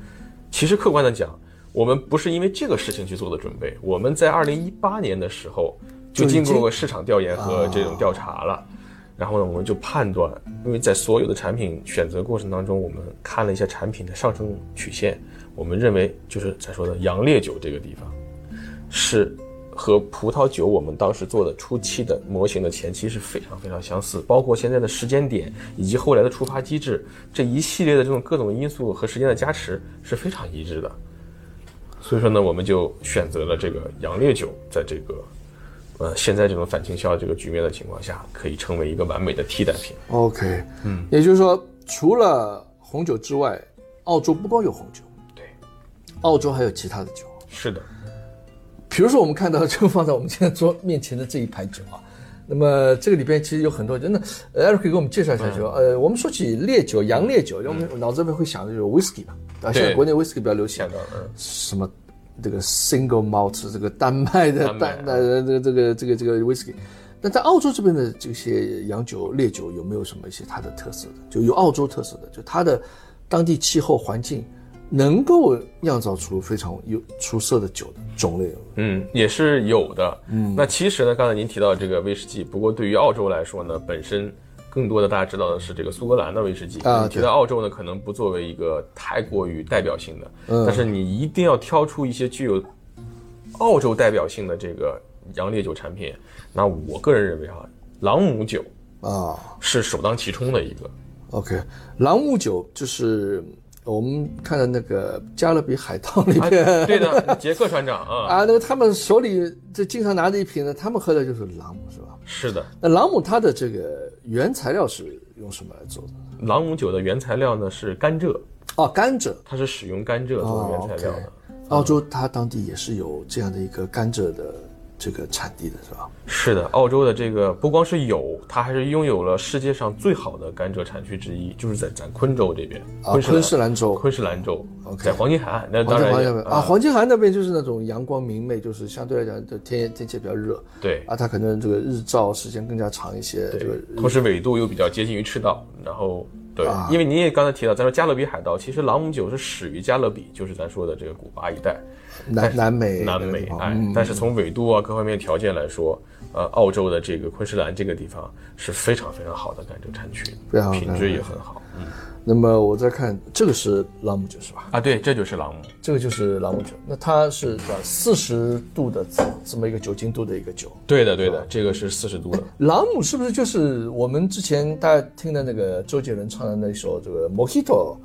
其实客观的讲，我们不是因为这个事情去做的准备，我们在二零一八年的时候就经过过市场调研和这种调查了。然后呢，我们就判断，因为在所有的产品选择过程当中，我们看了一下产品的上升曲线，我们认为就是咱说的洋烈酒这个地方，是和葡萄酒我们当时做的初期的模型的前期是非常非常相似，包括现在的时间点以及后来的触发机制，这一系列的这种各种因素和时间的加持是非常一致的。所以说呢，我们就选择了这个洋烈酒，在这个呃现在这种反倾销这个局面的情况下，可以成为一个完美的替代品。OK，嗯，也就是说，除了红酒之外，澳洲不光有红酒，对，澳洲还有其他的酒。是的，比如说，我们看到就放在我们现在桌面前的这一排酒啊，那么这个里边其实有很多，真的，呃，Eric 给我们介绍一下酒。呃，我们说起烈酒、洋烈酒，我们脑子里面会想的就是 whisky 吧，啊，现在国内 whisky 比较流行。想，到嗯，什么这个 single malt 这个丹麦的丹麦单呃这个这个这个这个 whisky。那在澳洲这边的这些洋酒、烈酒有没有什么一些它的特色的？就有澳洲特色的，就它的当地气候环境能够酿造出非常有出色的酒的种类。嗯，也是有的。嗯，那其实呢，刚才您提到这个威士忌，不过对于澳洲来说呢，本身更多的大家知道的是这个苏格兰的威士忌。啊你提到澳洲呢，可能不作为一个太过于代表性的，嗯但是你一定要挑出一些具有澳洲代表性的这个洋烈酒产品。那我个人认为哈，朗姆酒啊是首当其冲的一个。，OK，朗姆酒就是我们看的那个《加勒比海盗》里啊，边、对的，杰克船长啊，啊，那个他们手里这经常拿着一瓶呢，他们喝的就是朗姆，是吧？是的。那朗姆它的这个原材料是用什么来做的？朗姆酒的原材料呢是甘蔗，哦，甘蔗。它是使用甘蔗作为原材料的。澳洲它当地也是有这样的一个甘蔗的这个产地的，是吧？是的，澳洲的这个不光是有，它还是拥有了世界上最好的甘蔗产区之一，就是在咱昆州这边，啊，昆士昆士兰州。昆士兰州 OK 在黄金海岸，那黄当然啊，黄金海岸那边就是那种阳光明媚，就是相对来讲，就天天气比较热对啊，它可能这个日照时间更加长一些。这个对，同时纬度又比较接近于赤道，然后对，啊因为您也刚才提到，咱说加勒比海盗，其实朗姆酒是始于加勒比，就是咱说的这个古巴一带，南南美南美哎，嗯但是从纬度啊各方面条件来说，呃，澳洲的这个昆士兰这个地方是非常非常好的甘蔗产区，非常品质也很好。嗯那么我再看这个是朗姆酒是吧？啊，对，这就是朗姆。这个就是朗姆酒，那它是四十度的这这么一个酒精度的一个酒。对的，对的，这个是四十度的。朗姆是不是就是我们之前大家听的那个周杰伦唱的那首这个 Mojito，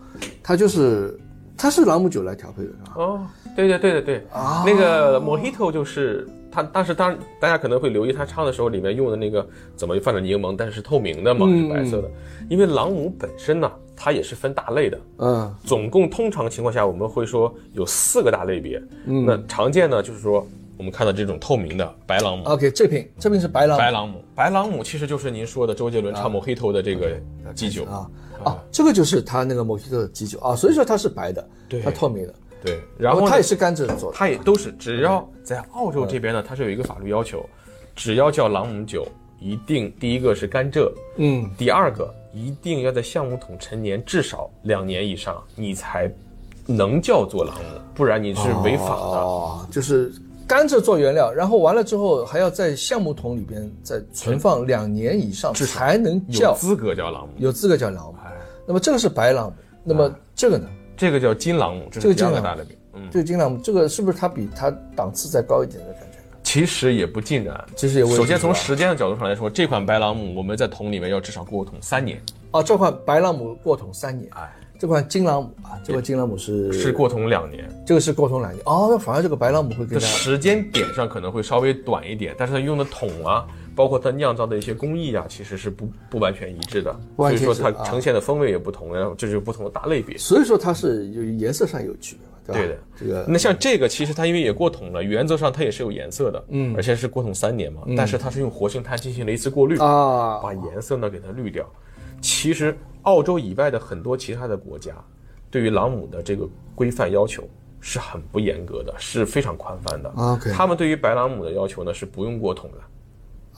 它就是它是朗姆酒来调配的是吧？哦，对对对对对，啊。那个 Mojito 就是他当时当大家可能会留意他唱的时候里面用的那个怎么放着柠檬，但是是透明的嘛，嗯。是白色的。因为朗姆本身呢，它也是分大类的，嗯。总共通常情况下我们会说有四个大类别。嗯。那常见呢就是说我们看到这种透明的白朗姆。，OK，这瓶这瓶是白朗姆。白朗姆，白朗姆其实就是您说的周杰伦唱 Mojito 的这个基酒。啊啊，这个就是它那个 Mojito 的基酒啊，所以说它是白的，对它透明的，对，然后呢它也是甘蔗做的。它也都是，只要在澳洲这边呢，它是有一个法律要求，只要叫朗姆酒，一定第一个是甘蔗，嗯，第二个一定要在橡木桶陈年至少两年以上，你才能叫做朗姆，不然你是违法的。哦，就是甘蔗做原料，然后完了之后还要在橡木桶里边再存放两年以上，才能有叫资格叫朗姆。有资格叫朗姆。那么这个是白朗姆，那么这个呢？这个叫金朗姆，这这个是第二金朗姆个大类别。嗯，这个金朗姆，这个是不是它比它档次再高一点的感觉？其实也不尽然。其实也首先从时间的角度上来说，这款白朗姆我们在桶里面要至少过桶三年，哦，这款白朗姆过桶三年，哎，这款金朗姆啊，这个金朗姆是是过桶两年。这个是过桶两年哦，那反而这个白朗姆会更加时间点上可能会稍微短一点，但是它用的桶啊，包括它酿造的一些工艺啊，其实是不不完全一致的，所以说它呈现的风味也不同，然后这就是不同的大类别。所以说它是有颜色上有区别嘛，对吧？对的，这个那像这个，其实它因为也过桶了，原则上它也是有颜色的，嗯，而且是过桶三年嘛，但是它是用活性炭进行了一次过滤，啊，把颜色呢给它滤掉。其实澳洲以外的很多其他的国家，对于朗姆的这个规范要求是很不严格的，是非常宽泛的。OK 他们对于白朗姆的要求呢是不用过桶的，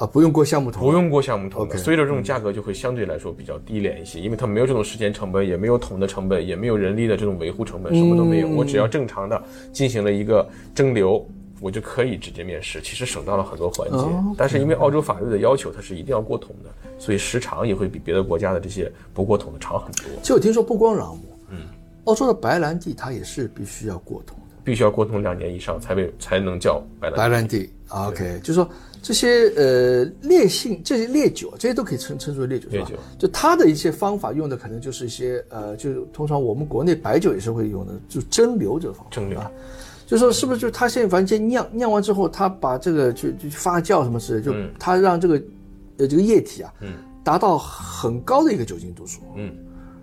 啊，不用过项目桶，不用过项目桶的所以说这种价格就会相对来说比较低廉一些，因为它没有这种时间成本，也没有桶的成本，也没有人力的这种维护成本，什么都没有。我只要正常的进行了一个蒸馏，我就可以直接面试，其实省到了很多环节。但是因为澳洲法律的要求，它是一定要过桶的，所以时长也会比别的国家的这些不过桶的长很多。其实我听说不光朗姆，嗯，澳洲的白兰地它也是必须要过桶的。必须要过桶两年以上才被才能叫白兰地。白兰地啊，OK，就是说这些呃烈性这些烈酒，这些都可以称称之为烈酒，是吧？就它的一些方法用的可能就是一些呃，就是通常我们国内白酒也是会用的，就蒸馏这个方法。蒸馏。啊，就说是不是就它现在反正先酿酿完之后，它把这个就就发酵什么之类，就嗯。他让这个呃这个液体啊，达到很高的一个酒精度数，嗯，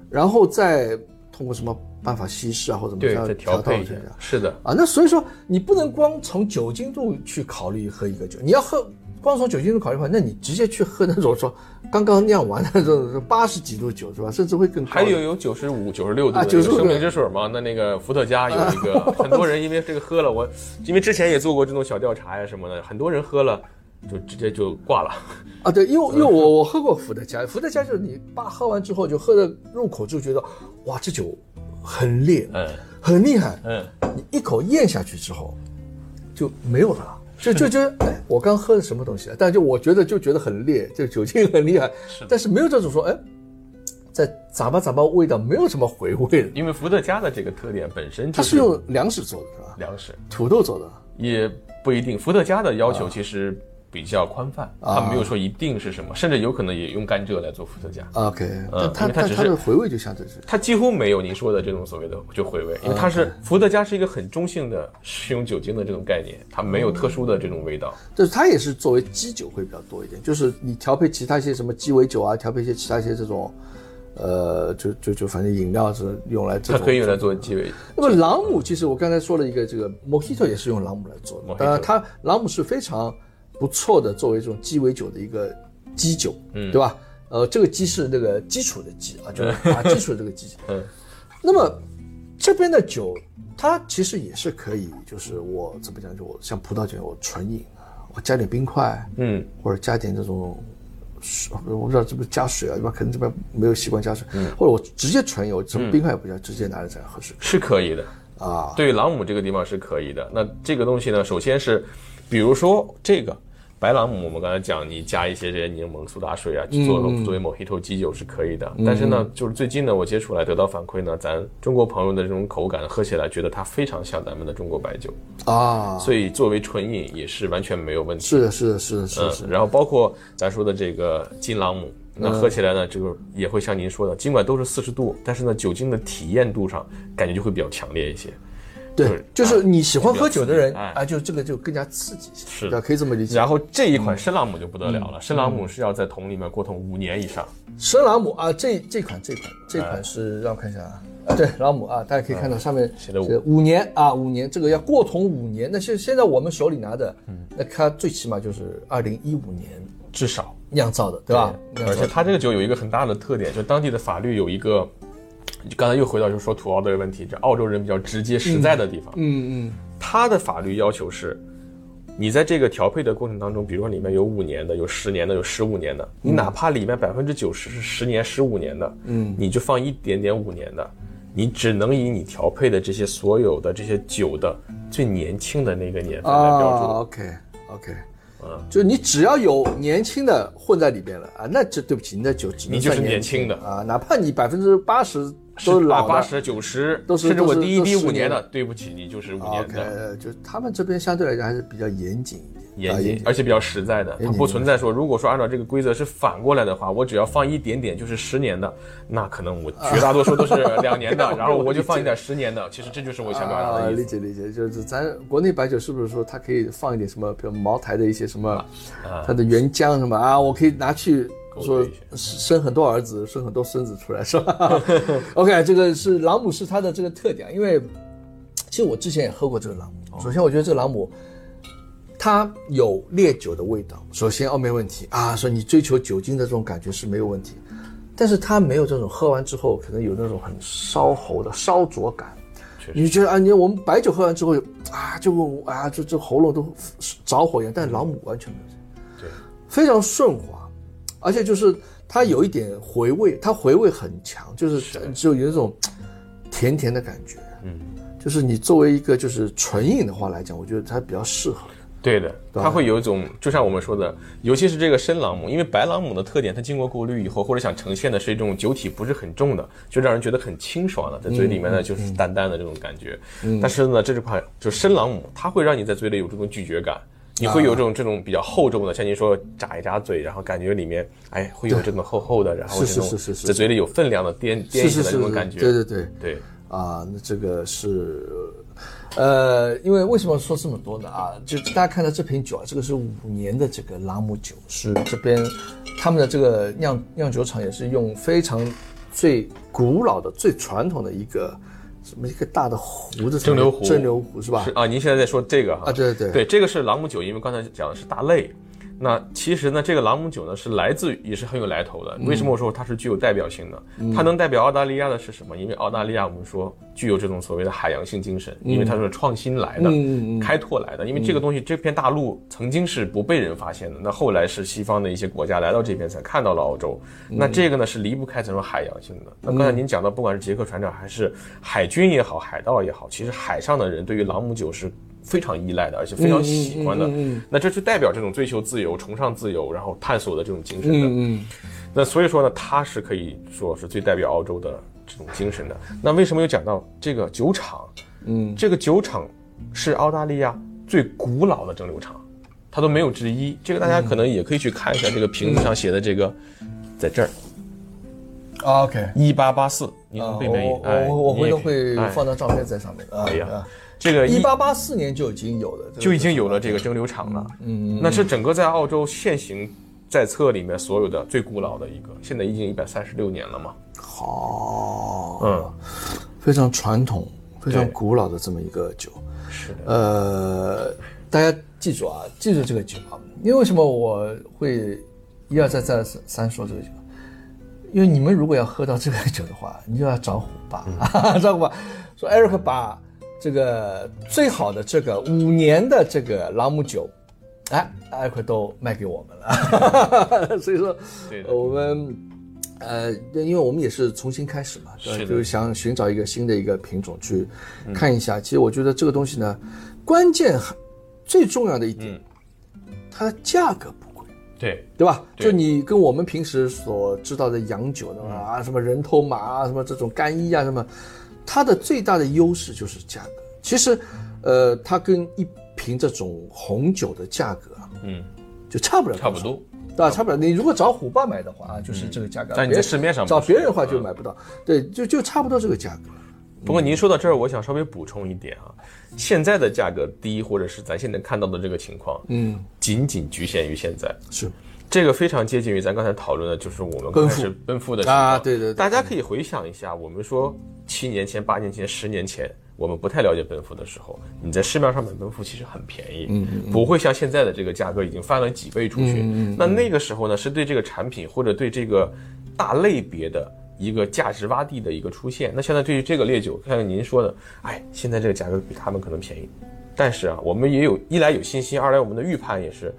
然后再通过什么办法稀释啊或者怎么，样再调配一下。是的，啊，那所以说你不能光从酒精度去考虑喝一个酒，你要喝光从酒精度考虑的话，那你直接去喝那种说刚刚酿完的这种 八十几度酒是吧？甚至会更高。还有有九十五、九十六度啊95的那个生命之水嘛？那那个伏特加有一个，很多人因为这个喝了，我因为之前也做过这种小调查呀什么的，很多人喝了就直接就挂了。啊，对，因为 因为我我喝过伏特加，伏特加就是你爸喝完之后就喝的入口就觉得哇这酒很烈，嗯很厉害，嗯，你一口咽下去之后就没有了。就就 觉得，哎，我刚喝的什么东西啊？但就我觉得就觉得很烈，就酒精很厉害，但是没有这种说，哎，在咂吧咂吧味道没有什么回味的。因为伏特加的这个特点本身它是用粮食做的是吧？粮食，土豆做的也不一定。伏特加的要求其实比较宽泛，它没有说一定是什么，甚至有可能也用甘蔗来做伏特加。，OK，但它因为它只是它的回味就相对是它几乎没有您说的这种所谓的就回味，因为它是伏特加是一个很中性的食用酒精的这种概念，它没有特殊的这种味道。就是它也是作为基酒会比较多一点，就是你调配其他一些什么鸡尾酒啊，调配一些其他一些这种，呃，就就就反正饮料是用来这可以用来做鸡尾。那么朗姆其实我刚才说了一个这个 Mojito 也是用朗姆来做的当然它朗姆是非常不错的作为这种鸡尾酒的一个基酒，嗯，对吧？呃，这个基是那个基础的基啊，就是打基础的这个基。嗯，那么这边的酒，它其实也是可以，就是我怎么讲，就我像葡萄酒，我纯饮，我加点冰块，嗯，或者加点这种水，我不知道这不是加水啊，一般？可能这边没有习惯加水，嗯或者我直接纯饮，我什么冰块也不加，直接拿着这样喝水是可以的。啊。对于朗姆这个地方是可以的。那这个东西呢，首先是，比如说这个白朗姆，我们刚才讲，你加一些这些柠檬、苏打水啊，去做作为 Mojito 基酒是可以的。但是呢，就是最近呢，我接触来得到反馈呢，咱中国朋友的这种口感，喝起来觉得它非常像咱们的中国白酒，啊，所以作为纯饮也是完全没有问题。是的，是的，是的，是。然后包括咱说的这个金朗姆，那喝起来呢，这个也会像您说的，尽管都是四十度，但是呢，酒精的体验度上感觉就会比较强烈一些。对，就是你喜欢喝酒的人哎啊，就这个就更加刺激一些，是对？可以这么理解。然后这一款深朗姆就不得了了，深朗姆是要在桶里面过桶五年以上。深朗姆啊，这这款这款这款是让我看一下啊，啊对，朗姆啊，大家可以看到上面写的五年啊，五年这个要过桶五年。那现现在我们手里拿的，那它最起码就是二零一五年至少，酿造的，对吧？而且它这个酒有一个很大的特点，就当地的法律有一个，刚才又回到就是说土澳的问题，这澳洲人比较直接实在的地方，嗯嗯，它的法律要求是，你在这个调配的过程当中，比如说里面有五年的，有十年的，有十五年的，你哪怕里面百分之九十是十年、十五年的，嗯，你就放一点点五年的，你只能以你调配的这些所有的这些酒的最年轻的那个年份来标注。OK OK，嗯，就你只要有年轻的混在里边了啊，那这对不起，你的酒只能你就是算年轻。的。啊，哪怕你百分之八十都是老的。八十九十，都是甚至我第一批五年的，对不起，你就是五年 OK，的。呃就他们这边相对来讲还是比较严谨一点，严啊谨，而且比较实在的，它不存在说，如果说按照这个规则是反过来的话，我只要放一点点就是十年的，那可能我绝大多数都是 两年的，然后我就放一点十年的，其实这就是我想表达啊，的意思。理解理解，就是咱国内白酒是不是说它可以放一点什么，比如茅台的一些什么，它的原浆什么啊，我可以拿去说生很多儿子，生很多孙子出来，是吧？OK，这个是朗姆是它的这个特点，因为其实我之前也喝过这个朗姆。首先，我觉得这个朗姆它有烈酒的味道，首先哦没问题。啊，说你追求酒精的这种感觉是没有问题，但是它没有这种喝完之后可能有那种很烧喉的烧灼感。你就觉得啊，你我们白酒喝完之后啊，就啊，就这喉咙都着火一样，但朗姆完全没有这，对，非常顺滑，而且就是它有一点回味，它回味很强，就是就有一种甜甜的感觉，嗯，就是你作为一个就是纯饮的话来讲，我觉得它比较适合。的。对的，它会有一种，就像我们说的，尤其是这个深朗姆，因为白朗姆的特点，它经过过滤以后，或者想呈现的是一种酒体不是很重的，就让人觉得很清爽的，在嘴里面呢就是淡淡的这种感觉。但是呢，这款就深朗姆，它会让你在嘴里有这种咀嚼感。你会有这种这种比较厚重的，像您说眨一眨嘴，然后感觉里面哎会有这种厚厚的，然后是这种是是是在嘴里有分量的颠颠起来是是是是，这种感觉。对对对。对啊，那这个是，呃，因为为什么说这么多呢？啊，就大家看到这瓶酒啊，这个是五年的这个朗姆酒，是这边他们的这个酿酿酒厂也是用非常最古老的、最传统的一个什么一个大的壶的蒸馏壶蒸馏壶是吧？是啊，您现在在说这个哈？啊对对对对，这个是朗姆酒，因为刚才讲的是大类。那其实呢，这个朗姆酒呢是来自于也是很有来头的。为什么我说它是具有代表性的？它能代表澳大利亚的是什么？因为澳大利亚我们说具有这种所谓的海洋性精神，因为它是创新来的、开拓来的。因为这个东西这片大陆曾经是不被人发现的，那后来是西方的一些国家来到这边才看到了澳洲。那这个呢是离不开这种海洋性的。那刚才您讲到，不管是捷克船长还是海军也好，海盗也好，其实海上的人对于朗姆酒是。非常依赖的，而且非常喜欢的。那这就代表这种追求自由、崇尚自由，然后探索的这种精神的。嗯嗯，那所以说呢，它是可以说是最代表澳洲的这种精神的。那为什么又讲到这个酒厂？嗯，这个酒厂是澳大利亚最古老的蒸馏厂，它都没有之一。这个大家可能也可以去看一下这个瓶子上写的这个，在这儿，OK，一八八四，你啊，从背面我哎，我我回头会哎放张照片在上面。可以啊啊这个一八八四年就已经有了，就已经有了这个蒸馏厂了。嗯，那是整个在澳洲现行在册里面所有的最古老的一个，现在已经一百三十六年了嘛。好，嗯，非常传统、非常古老的这么一个酒。是的，呃，大家记住啊，记住这个酒啊，因为为什么我会一而再再而三说这个酒？因为你们如果要喝到这个酒的话，你就要找虎爸，找虎爸说 Eric 把这个最好的这个五年的这个朗姆酒，哎，Eric 都卖给我们了，所以说我们。呃，因为我们也是重新开始嘛，就是想寻找一个新的一个品种去看一下。其实我觉得这个东西呢，关键最重要的一点，它的价格不贵，对，对吧？对。就你跟我们平时所知道的洋酒的啊，什么人头马啊，什么这种干衣啊，什么，它的最大的优势就是价格。其实，呃，它跟一瓶这种红酒的价格啊，嗯，就差不了，差不多。对吧？差不了。你如果找虎爸买的话啊，就是这个价格。但你在市面上找别人的话就买不到，对，就就差不多这个价格。不过您说到这儿，我想稍微补充一点啊，现在的价格低，或者是咱现在看到的这个情况，嗯，仅仅局限于现在。是这个非常接近于咱刚才讨论的，就是我们刚开始奔赴的时候。啊对对对大家可以回想一下，我们说七年前、八年前、十年前，我们不太了解奔赴的时候，你在市面上买奔赴其实很便宜，嗯，不会像现在的这个价格已经翻了几倍出去。那那个时候呢，是对这个产品或者对这个大类别的。一个价值洼地的一个出现，那现在对于这个烈酒，像您说的，哎，现在这个价格比他们可能便宜，但是啊，我们也有一来有信心，二来我们的预判也是，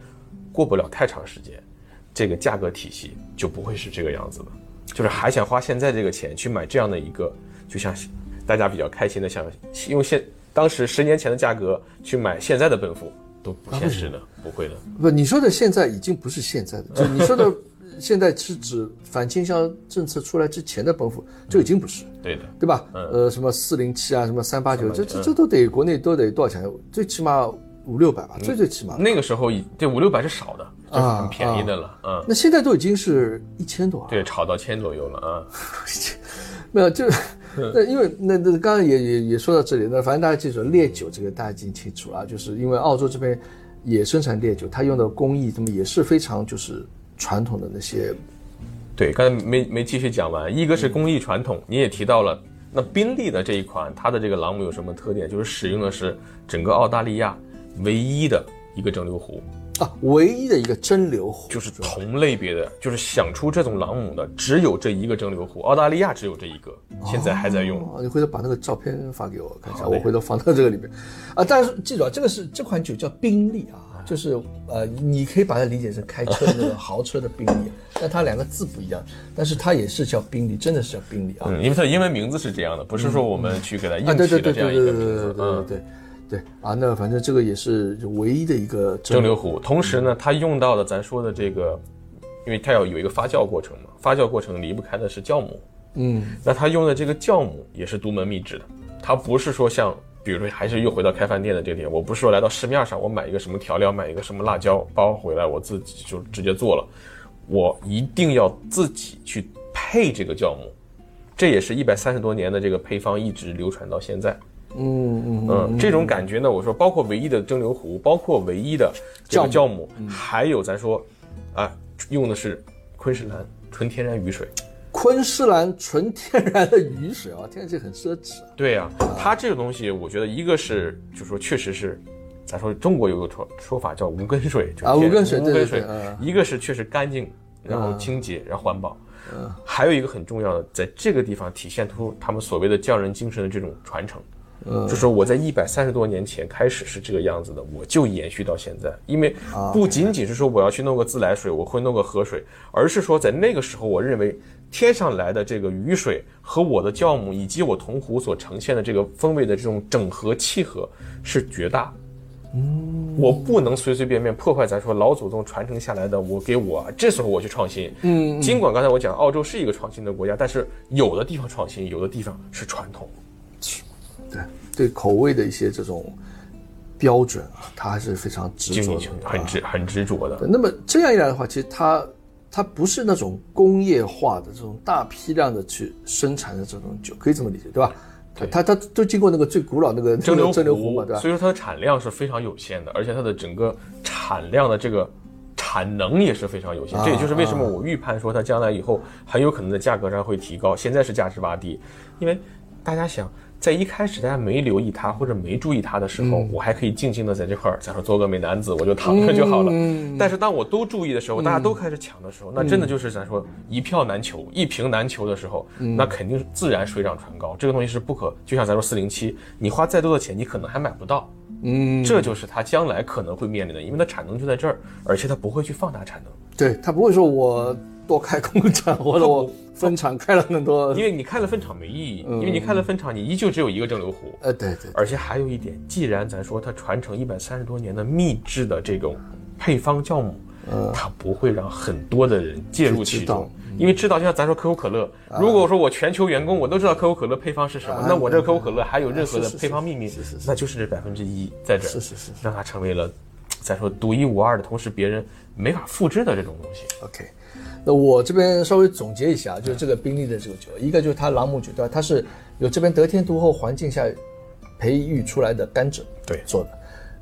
过不了太长时间，这个价格体系就不会是这个样子的。就是还想花现在这个钱去买这样的一个，就像大家比较开心的，想用现当时十年前的价格去买现在的奔富，都不现实的，不会的。不，你说的现在已经不是现在的，就你说的现在是指反倾销政策出来之前的奔富，就已经不是，对的，对吧？呃，什么四零七啊，什么三八九，这这这都得国内都得多少钱？最起码五六百吧，最最起码。那个时候以对五六百是少的，就是很便宜的了，嗯。那现在都已经是一千多了，对，炒到千左右了啊。没有，就那因为那那刚刚也也也说到这里，那反正大家记住，烈酒这个大家已经清楚了，就是因为澳洲这边也生产烈酒，它用的工艺那么也是非常就是传统的那些。对，刚才没没继续讲完，一个是工艺传统，你也提到了，那宾利的这一款，它的这个朗姆有什么特点？就是使用的是整个澳大利亚唯一的一个蒸馏壶。啊，唯一的一个蒸馏壶，就是同类别的，就是想出这种朗姆的，只有这一个蒸馏壶，澳大利亚只有这一个，现在还在用。你回头把那个照片发给我看一下，我回头放到这个里面。啊，但是记住啊，这个是这款酒叫宾利啊，就是呃，你可以把它理解成开车的那个豪车的宾利，但它两个字不一样，但是它也是叫宾利，真的是叫宾利啊。嗯，因为它英文名字是这样的，不是说我们去给它硬起的这样一个名字。对对。对啊，那反正这个也是唯一的一个蒸馏壶。同时呢，它用到的咱说的这个，因为它要有一个发酵过程嘛，发酵过程离不开的是酵母。嗯，那它用的这个酵母也是独门秘制的，它不是说像，比如说还是又回到开饭店的这个点，我不是说来到市面上我买一个什么调料，买一个什么辣椒包回来，我自己就直接做了，我一定要自己去配这个酵母，这也是一百三十多年的这个配方一直流传到现在。嗯嗯嗯，这种感觉呢，我说包括唯一的蒸馏壶，包括唯一的酵酵母，还有咱说，啊，用的是昆士兰纯天然雨水，昆士兰纯天然的雨水啊，听起来很奢侈。对呀，它这个东西，我觉得一个是，就说确实是，咱说中国有个说说法叫无根水，啊无根水，无根水，一个是确实干净，然后清洁，然后环保，嗯，还有一个很重要的，在这个地方体现出他们所谓的匠人精神的这种传承。就是我在一百三十多年前开始是这个样子的，我就延续到现在。因为不仅仅是说我要去弄个自来水，我会弄个河水，而是说在那个时候，我认为天上来的这个雨水和我的酵母以及我铜壶所呈现的这个风味的这种整合契合是绝大。嗯，我不能随随便便破坏咱说老祖宗传承下来的，我给我这时候我去创新。嗯，尽管刚才我讲澳洲是一个创新的国家，但是有的地方创新，有的地方是传统。对对，口味的一些这种标准啊，他还是非常执着的，很执很执着的。那么这样一来的话，其实它它不是那种工业化的这种大批量的去生产的这种酒，可以这么理解，对吧？对，它它都经过那个最古老那个蒸馏蒸馏壶嘛，对吧？所以说它的产量是非常有限的，而且它的整个产量的这个产能也是非常有限。这也就是为什么我预判说它将来以后很有可能在价格上会提高，现在是价值洼地，因为大家想。在一开始大家没留意它或者没注意它的时候，我还可以静静的在这块儿，假如做个美男子，我就躺着就好了。但是当我都注意的时候，大家都开始抢的时候，那真的就是咱说一票难求、一瓶难求的时候，那肯定自然水涨船高。这个东西是不可，就像咱说四零七，你花再多的钱，你可能还买不到。嗯，这就是它将来可能会面临的，因为它产能就在这儿，而且它不会去放大产能。对，它不会说我。多开工厂，或者我分厂开了很多，因为你开了分厂没意义，因为你开了分厂，你依旧只有一个蒸馏壶。呃，对对。而且还有一点，既然咱说它传承一百三十多年的秘制的这种配方酵母，嗯，它不会让很多的人介入其中，因为知道，就像咱说可口可乐，如果说我全球员工我都知道可口可乐配方是什么，那我这可口可乐还有任何的配方秘密，那就是这百分之一在这儿，是是是，让它成为了咱说独一无二的，同时别人没法复制的这种东西。OK。那我这边稍微总结一下，就是这个宾利的这个酒，一个就是它朗姆酒，对吧？它是有这边得天独厚环境下培育出来的甘蔗对做的，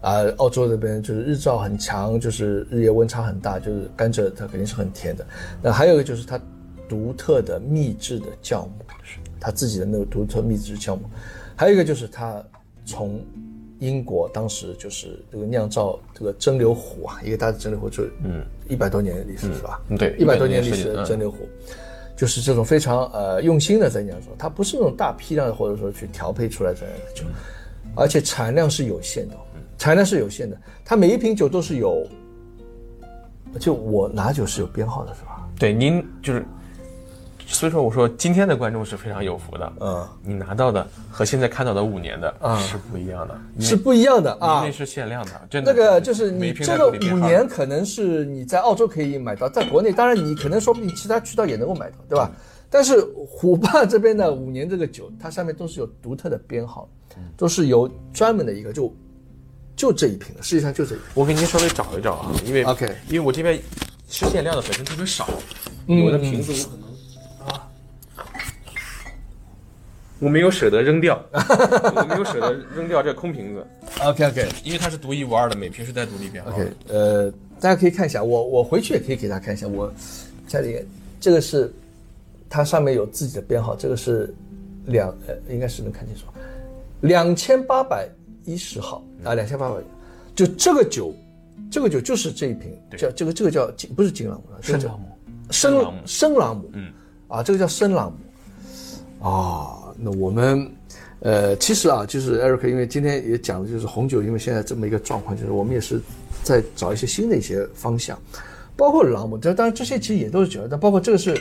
啊，澳洲这边就是日照很强，就是日夜温差很大，就是甘蔗它肯定是很甜的。那还有一个就是它独特的秘制的酵母，是它自己的那个独特秘制酵母，还有一个就是它从。英国当时就是这个酿造这个蒸馏壶啊，一个大的蒸馏壶，就嗯一百多年的历史是吧？嗯，对，一百多年历史的蒸馏壶，就是这种非常呃用心的在酿造，它不是那种大批量的或者说去调配出来这样的酒，而且产量是有限的，产量是有限的，它每一瓶酒都是有，就我拿酒是有编号的，是吧？对，您就是，所以说我说今天的观众是非常有福的，嗯，你拿到的和现在看到的五年的是不一样的，是不一样的啊因为。是限量的，真的。那个就是你这个五年可能是你在澳洲可以买到，在国内当然你可能说不定其他渠道也能够买到，对吧？但是虎爸这边的五年这个酒，它上面都是有独特的编号，都是有专门的一个就就这一瓶的，实际上就这一瓶。我给您稍微找一找啊，因为 OK 因为我这边是限量的本身特别少，嗯我的瓶子我可能啊，我没有舍得扔掉，我没有舍得扔掉这空瓶子，OK OK 因为它是独一无二的，每瓶是带独立编号的。OK，呃，大家可以看一下，我我回去也可以给大家看一下，我家里这个是它上面有自己的编号，这个是两呃应该是能看清楚，两千八百一十号啊，两千八百，就这个酒，这个酒就是这一瓶，叫这个这个叫金不是金朗姆，这个叫生朗姆。生生朗姆。生朗姆，嗯，啊，这个叫生朗姆，啊，那我们。呃，其实啊，就是 Eric，因为今天也讲的，就是红酒，因为现在这么一个状况，就是我们也是在找一些新的一些方向，包括朗姆，这当然这些其实也都是酒，但包括这个是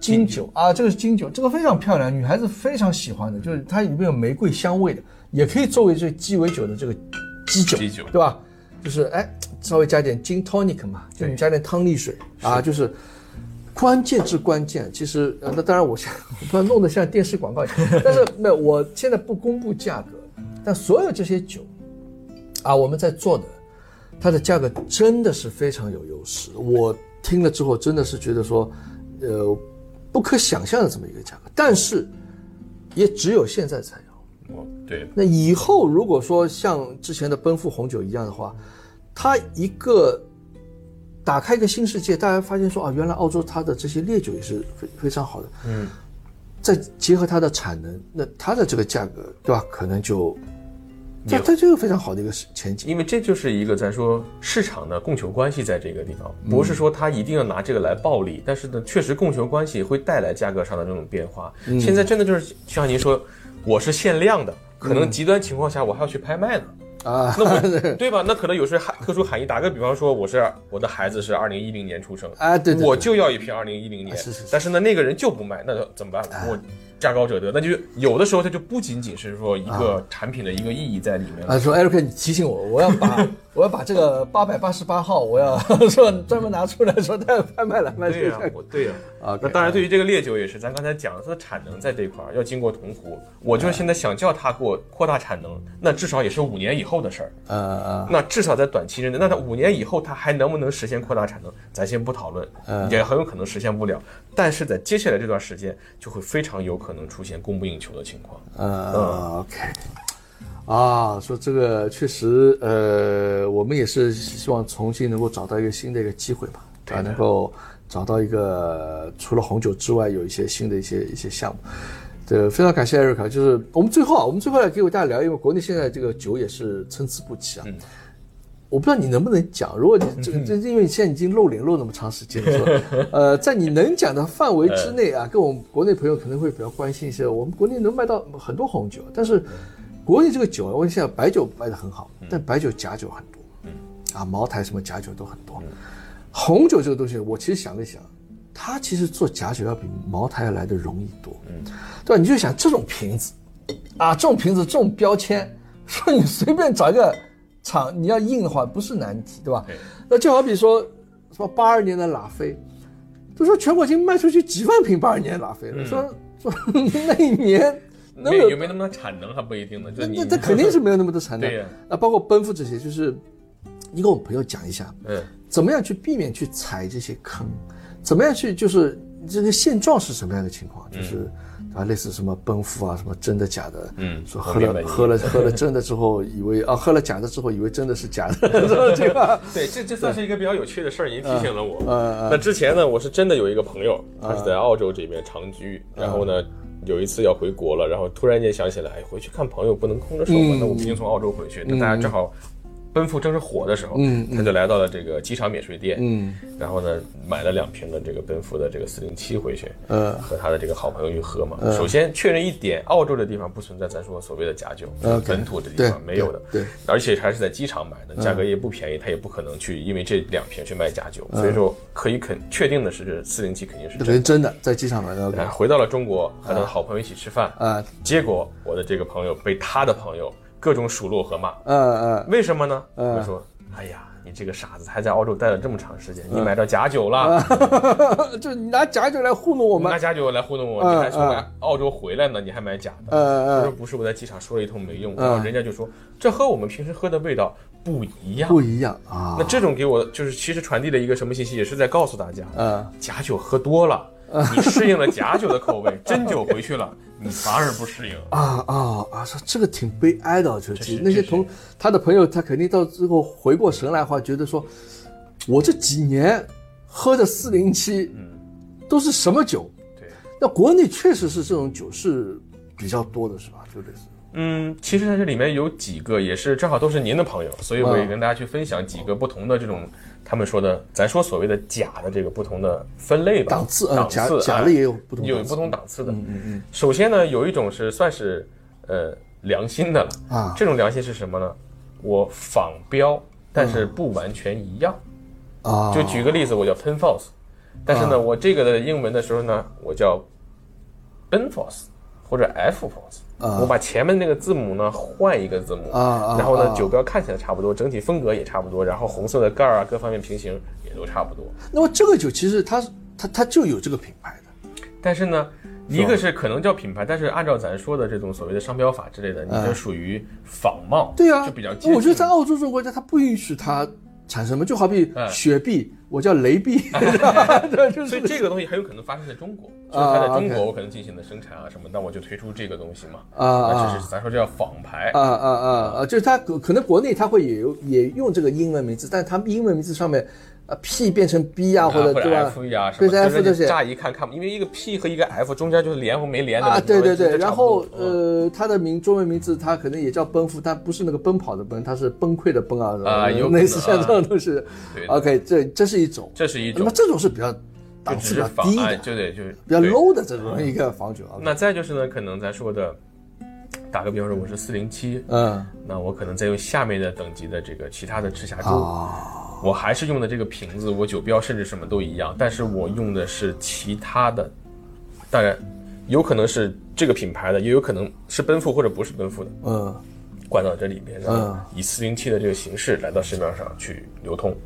金酒啊，这个是金酒，这个非常漂亮，女孩子非常喜欢的，就是它里面有玫瑰香味的，也可以作为这鸡尾酒的这个基酒，基酒对吧？就是哎，稍微加点 gin tonic 嘛，就你加点汤力水啊，就是关键之关键。其实呃，那当然我现在 不要弄得像电视广告一样，但是没有，我现在不公布价格，但所有这些酒啊，我们在做的，它的价格真的是非常有优势。我听了之后真的是觉得说，呃，不可想象的这么一个价格，但是也只有现在才有。哦对那以后如果说像之前的奔富红酒一样的话，它一个打开一个新世界，大家发现说啊，原来澳洲它的这些烈酒也是非非常好的，嗯，再结合它的产能，那它的这个价格，对吧？可能就它它就是非常好的一个前景。因为这就是一个咱说市场的供求关系在这个地方，不是说它一定要拿这个来暴利，但是呢，确实供求关系会带来价格上的这种变化。现在真的就是像您说，我是限量的，可能极端情况下我还要去拍卖呢。啊，那我 对吧？那可能有时候含特殊含义。打个比方说，我是我的孩子是二零一零年出生，啊对对对我就要一瓶二零一零年。是是是但是呢，那个人就不卖，那怎么办？我价高者得，那就有的时候它就不仅仅是说一个产品的一个意义在里面了。啊，说 Eric，你提醒我，我要把 我要把这个八百八十八号，我要 说专门拿出来说，它要拍卖来，卖出对呀、对呀、OK，那当然，对于这个烈酒也是，咱刚才讲它的产能在这一块儿要经过铜壶，我就是现在想叫它给我扩大产能，那至少也是五年以后的事儿。呃呃，那至少在短期之内，那它五年以后它还能不能实现扩大产能，咱先不讨论，也很有可能实现不了。但是在接下来这段时间，就会非常有可能出现供不应求的情况。呃，OK，啊，说这个确实，呃，我们也是希望重新能够找到一个新的一个机会吧，啊，能够找到一个除了红酒之外有一些新的一些一些项目。对，非常感谢艾瑞卡。就是我们最后啊，我们最后来给大家聊，因为国内现在这个酒也是参差不齐啊。我不知道你能不能讲，如果你这这，因为你现在已经露脸露那么长时间了，呃，在你能讲的范围之内啊，跟我们国内朋友可能会比较关心一些。我们国内能卖到很多红酒，但是国内这个酒啊，我现在白酒卖的很好，但白酒假酒很多，啊，茅台什么假酒都很多。红酒这个东西，我其实想了想，它其实做假酒要比茅台要来的容易多，对吧？你就想这种瓶子，啊，这种瓶子这种标签，说你随便找一个厂，你要印的话不是难题，对吧？对那就好比说什么八二年的拉菲，都说全国已经卖出去几万瓶八二年的拉菲了，说 说那一年那有没有那么多产能还不一定呢，就那那那肯定是没有那么多产能对呀。那包括奔赴这些，就是你跟我们朋友讲一下，嗯。怎么样去避免去踩这些坑，怎么样去就是这个现状是什么样的情况？就是啊，类似什么奔赴啊，什么真的假的，嗯说喝了喝了喝了真的之后，以为啊喝了假的之后，以为真的是假的，是吧 这个对，这这算是一个比较有趣的事儿，您提醒了我。呃那之前呢，我是真的有一个朋友，他是在澳洲这边长居，然后呢，有一次要回国了，然后突然间想起来，哎，回去看朋友不能空着手嘛，那我们已经从澳洲回去，那大家正好奔赴正是火的时候，嗯他就来到了这个机场免税店，嗯，然后呢，买了两瓶的这个奔赴的这个四零七回去，呃和他的这个好朋友去喝嘛。首先确认一点，澳洲的地方不存在咱说所谓的假酒，呃本土的地方没有的，而且还是在机场买的，价格也不便宜，他也不可能去因为这两瓶去卖假酒，所以说可以肯确定的是，四零七肯定是这真的。真的在机场买的。回到了中国，和他的好朋友一起吃饭，啊。结果我的这个朋友被他的朋友各种数落和骂，呃呃为什么呢？他说：“哎呀，你这个傻子，还在澳洲待了这么长时间，你买到假酒了，呃，就你拿假酒来糊弄我们拿。假酒来糊弄我，嗯你还从来澳洲回来呢，你还买假的。”呃他说：“呃，不是，我在机场说了一通没用，然后人家就说这和我们平时喝的味道不一样。不一样啊那。这种给我就是其实传递了一个什么信息，也是在告诉大家，嗯假酒喝多了，你适应了假酒的口味，真酒回去了，你反而不适应。啊啊啊！说这个挺悲哀的，就这是那些同他的朋友，他肯定到最后回过神来的话，觉得说，我这几年喝的四零七，都是什么酒？对。那国内确实是这种酒是比较多的，是吧？就类似。嗯，其实在这里面有几个也是正好都是您的朋友，所以我也嗯跟大家去分享几个不同的这种他们说的，咱说所谓的假的这个不同的分类吧，档次呃档次哎假假的也有不同档次。有不同档次的。嗯嗯嗯。首先呢，有一种是算是呃良心的了。啊。这种良心是什么呢？我仿标，但是不完全一样。啊，就举个例子，我叫 Penfolds，但是呢，我这个的英文的时候呢，我叫 Benfos 或者 F Fos，、啊。我把前面那个字母呢换一个字母，然后呢啊酒标看起来差不多，整体风格也差不多，然后红色的盖儿啊各方面平行也都差不多，那么这个酒其实它它它就有这个品牌的，但是呢。一个是可能叫品牌，但是按照咱说的这种所谓的商标法之类的，你这属于仿冒，对啊，就比较近。我觉得在澳洲这种国家，它不允许它产生嘛，就好比嗯。雪碧，我叫雷碧，所以这个东西很有可能发生在中国，就是啊它在中国我可能进行的生产啊什么，那我就推出这个东西嘛，啊那啊只是咱说这叫仿牌，啊啊啊啊！就是它可可能国内它会也有也用这个英文名字，但它英文名字上面，呃 P 变成 B 啊，或者对吧？F 呀什对么，，F 就是这些乍一看看不，因为一个 P 和一个 F 中间就是连或没连的啊，对对对，然后呃，它的名中文名字它可能也叫奔赴，但不是那个奔跑的奔，它是崩溃的崩啊，啊有类似像这种东西。对 OK，这这是一种，这是一种那么，这种是比较档次比较低的，哎就得就是比较 low 的这种一个仿酒啊。那再就是呢，可能咱说的，打个比方说我是四零七，嗯那我可能再用下面的等级的这个其他的赤霞珠，啊我还是用的这个瓶子，我酒标甚至什么都一样，但是我用的是其他的，当然有可能是这个品牌的，也有可能是奔赴或者不是奔赴的，嗯。灌到这里面，然后以四零七的这个形式来到市面上去流通。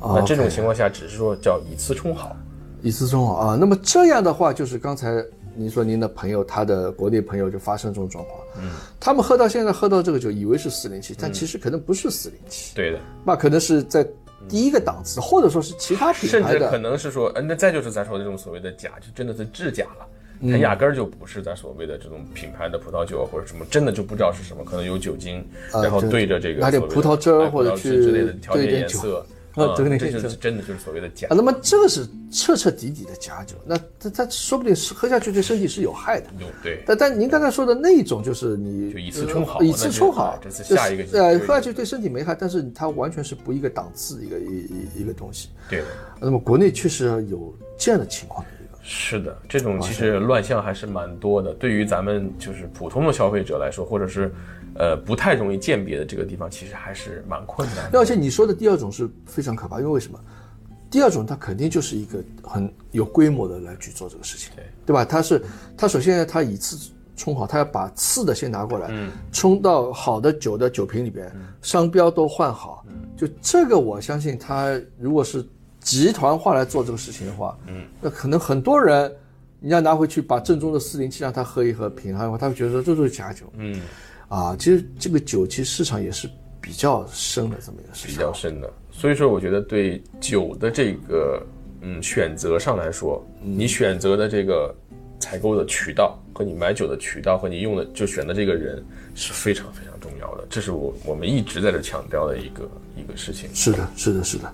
那这种情况下，只是说叫以次充好。以次充好啊。那么这样的话，就是刚才您说您的朋友，他的国内朋友就发生这种状况，嗯，他们喝到现在喝到这个酒，以为是四零七，但其实可能不是四零七，对的，那可能是在第一个档次，或者说是其他品牌甚至可。能是说，呃，那再就是咱说的这种所谓的假，就真的是制假了。它嗯压根儿就不是咱所谓的这种品牌的葡萄酒啊或者什么，真的就不知道是什么，可能有酒精，啊然后对对着这个葡萄汁或者葡萄汁之类的去调节颜色，啊对那这个酒就是真的就是所谓的假啊，。那么这个是彻彻底底的假酒，那它它说不定是喝下去对身体是有害的。有对，但但您刚才说的那一种，就是你就以次充好呃以次充好，这次就是下一个就呃，喝下去对身体没害，但是它完全是不一个档次一个一一一个东西。对的。那么国内确实有这样的情况的一个，是的，这种其实乱象还是蛮多的。对于咱们就是普通的消费者来说，或者是呃不太容易鉴别的这个地方，其实还是蛮困难的。而且你说的第二种是非常可怕，因为为什么？第二种它肯定就是一个很有规模的来去做这个事情，对对吧？它是它首先它以次充好，它要把次的先拿过来，嗯冲到好的酒的酒瓶里边，商标都换好。就这个，我相信它如果是集团化来做这个事情的话，嗯，那可能很多人你要拿回去把正宗的四零七让他喝一喝品尝的话，他会觉得说这就是假酒，嗯，啊，其实这个酒其实市场也是比较深的这么一个市场比，较深的。所以说，我觉得对酒的这个嗯选择上来说，你选择的这个采购的渠道和你买酒的渠道和你用的就选的这个人是非常非常重要的。这是我我们一直在这强调的一个一个事情。是的，是的，是的。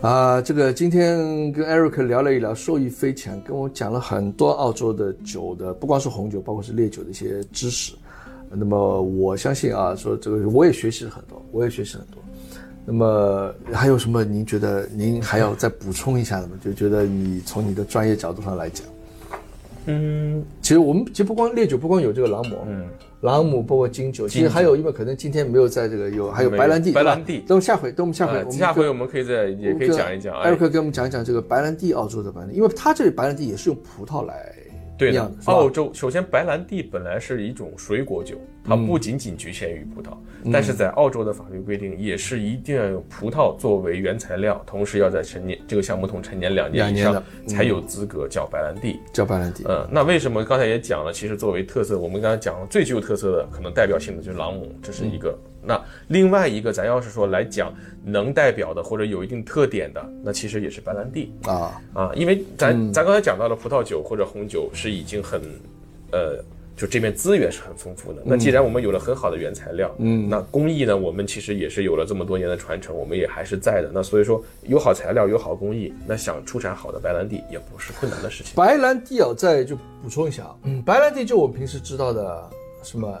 啊，这个今天跟 Eric 聊了一聊，受益匪浅，跟我讲了很多澳洲的酒的，不光是红酒，包括是烈酒的一些知识。那么我相信啊，说这个我也学习了很多，我也学习很多。那么还有什么？您觉得您还要再补充一下的吗？就觉得你从你的专业角度上来讲，嗯，其实我们其实不光烈酒，不光有这个朗姆，嗯，朗姆包括金酒，其实还有因为可能今天没有在这个有还有白兰地，白兰地。等下回，等我们下回，呃下回我们可以再也可以讲一讲。哎艾瑞克给我们讲一讲这个白兰地，澳洲的白兰地，因为它这里白兰地也是用葡萄来对的澳洲首先白兰地本来是一种水果酒，它不仅仅局限于葡萄，嗯但是在澳洲的法律规定也是一定要用葡萄作为原材料，同时要在陈年这个橡木桶陈年两年以上才有资格叫白兰地。叫白兰地。嗯，那为什么刚才也讲了？其实作为特色，我们刚才讲了最具有特色的，可能代表性的就是朗姆，这是一个。那另外一个，咱要是说来讲能代表的或者有一定特点的，那其实也是白兰地啊，啊，因为咱、咱刚才讲到了葡萄酒或者红酒是已经很，呃，就这边资源是很丰富的。那既然我们有了很好的原材料，嗯，那工艺呢，我们其实也是有了这么多年的传承，我们也还是在的。那所以说有好材料，有好工艺，那想出产好的白兰地也不是困难的事情。白兰地啊，再就补充一下啊，嗯，白兰地就我们平时知道的什么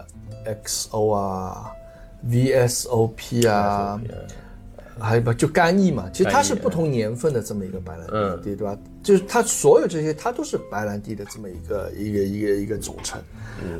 XO 啊、VSOP 啊，还有吧就干邑嘛，其实它是不同年份的这么一个白兰地，嗯。对对吧？就是它所有这些，它都是白兰地的这么一个一个一个一个组成，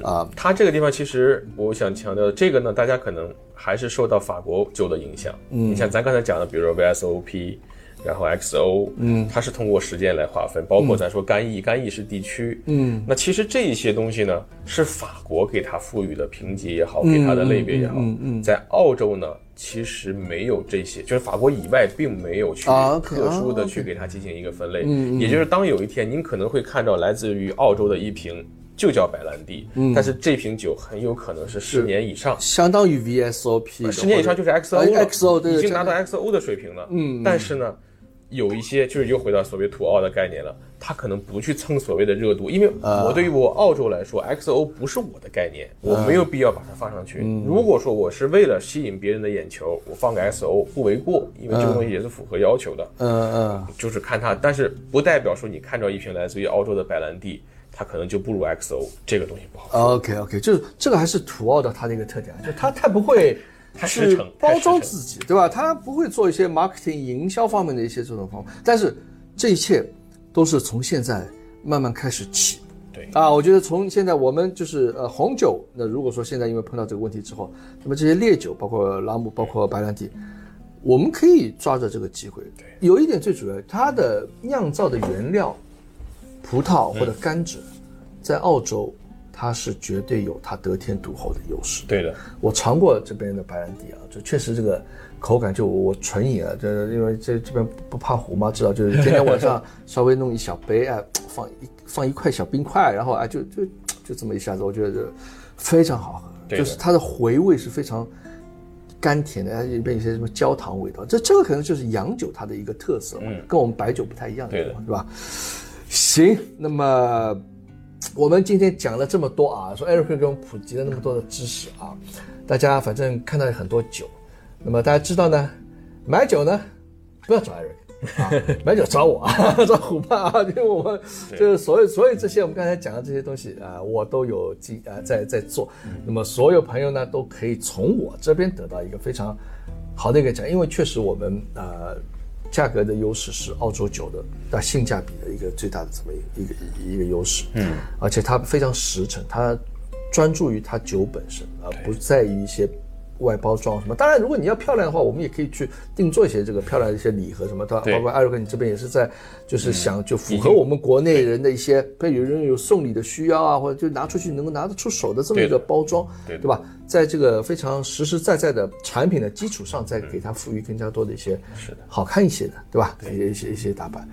啊，它这个地方其实我想强调，这个呢，大家可能还是受到法国酒的影响。嗯，你像咱刚才讲的，比如说 VSOP，然后 XO，嗯，它是通过时间来划分，包括咱说干邑，干邑是地区，嗯，那其实这一些东西呢，是法国给它赋予的评级也好，给它的类别也好，嗯嗯，在澳洲呢。其实没有这些，就是法国以外，并没有去特殊的啊去给它进行一个分类。嗯，也就是当有一天您可能会看到来自于澳洲的一瓶就叫白兰地，但是这瓶酒很有可能是十年以上，相当于 VSOP，十年以上就是 XO 了。呃 XO 对对已经拿到 XO 的水平了。嗯，但是呢，有一些就是又回到所谓土澳的概念了，他可能不去蹭所谓的热度，因为我对于我澳洲来说，XO 不是我的概念，我没有必要把它放上去。如果说我是为了吸引别人的眼球，我放个 XO 不为过，因为这个东西也是符合要求的。嗯嗯，就是看它，但是不代表说你看着一瓶来自于澳洲的白兰地，它可能就不如 XO，这个东西不好。OK OK，就是这个还是土澳的它的一个特点，就它太不会去太实诚包装自己，对吧？他不会做一些 marketing 营销方面的一些这种方法，但是这一切都是从现在慢慢开始起步。对啊，我觉得从现在我们就是呃红酒，那如果说现在因为碰到这个问题之后，那么这些烈酒，包括朗姆，包括白兰地，我们可以抓着这个机会。对，有一点最主要，它的酿造的原料，葡萄或者甘蔗，在澳洲它是绝对有它得天独厚的优势。对的，我尝过这边的白兰地啊，就确实这个口感就我纯饮啊，这因为这这边不怕虎嘛，知道就是天天晚上稍微弄一小杯啊，放一放一块小冰块，然后啊就就就这么一下子，我觉得就非常好喝，对就是它的回味是非常甘甜的，里边有些什么焦糖味道，这这个可能就是洋酒它的一个特色嘛，跟我们白酒不太一样的地方，是吧？行，那么我们今天讲了这么多啊，说 Eric 给我们普及了那么多的知识啊，大家反正看到很多酒，那么大家知道呢，买酒呢不要找 Eric 啊，买酒找我啊，找虎爸啊，因为我们就是所有所有这些我们刚才讲的这些东西啊，我都有进啊在在做，那么所有朋友呢都可以从我这边得到一个非常好的一个讲，因为确实我们呃价格的优势是澳洲酒的那性价比的一个最大的这么一个一个一个优势，嗯，而且它非常实诚，它专注于它酒本身，而不在于一些外包装什么。当然，如果你要漂亮的话，我们也可以去定做一些这个漂亮的一些礼盒什么的，包括艾瑞克你这边也是在就是想就符合我们国内人的一些，比如有人有送礼的需要啊，或者就拿出去能够拿得出手的这么一个包装，对对吧？在这个非常实实在在的产品的基础上，再给它赋予更加多的一些是的好看一些的，对吧？一些一些一些打扮。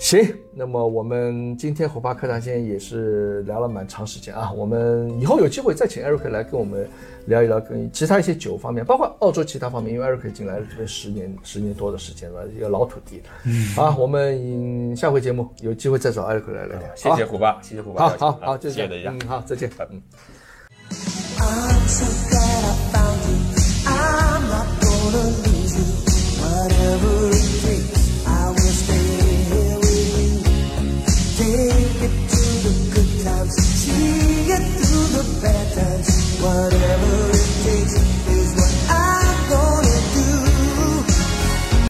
行，那么我们今天虎爸课堂间也是聊了蛮长时间啊，我们以后有机会再请 Eric 来跟我们聊一聊跟其他一些酒方面，包括澳洲其他方面，因为 Eric 已经来了这边十年十年多的时间了，一个老土地。嗯，啊，我们下回节目有机会再找 Eric 来聊聊。谢谢虎爸，谢谢虎爸好好好，就这谢谢大家样。嗯，好，再见。嗯。I'm so glad I found you. I'm not gonna lose you. Whatever Take it to the good times, see it through the bad times. whatever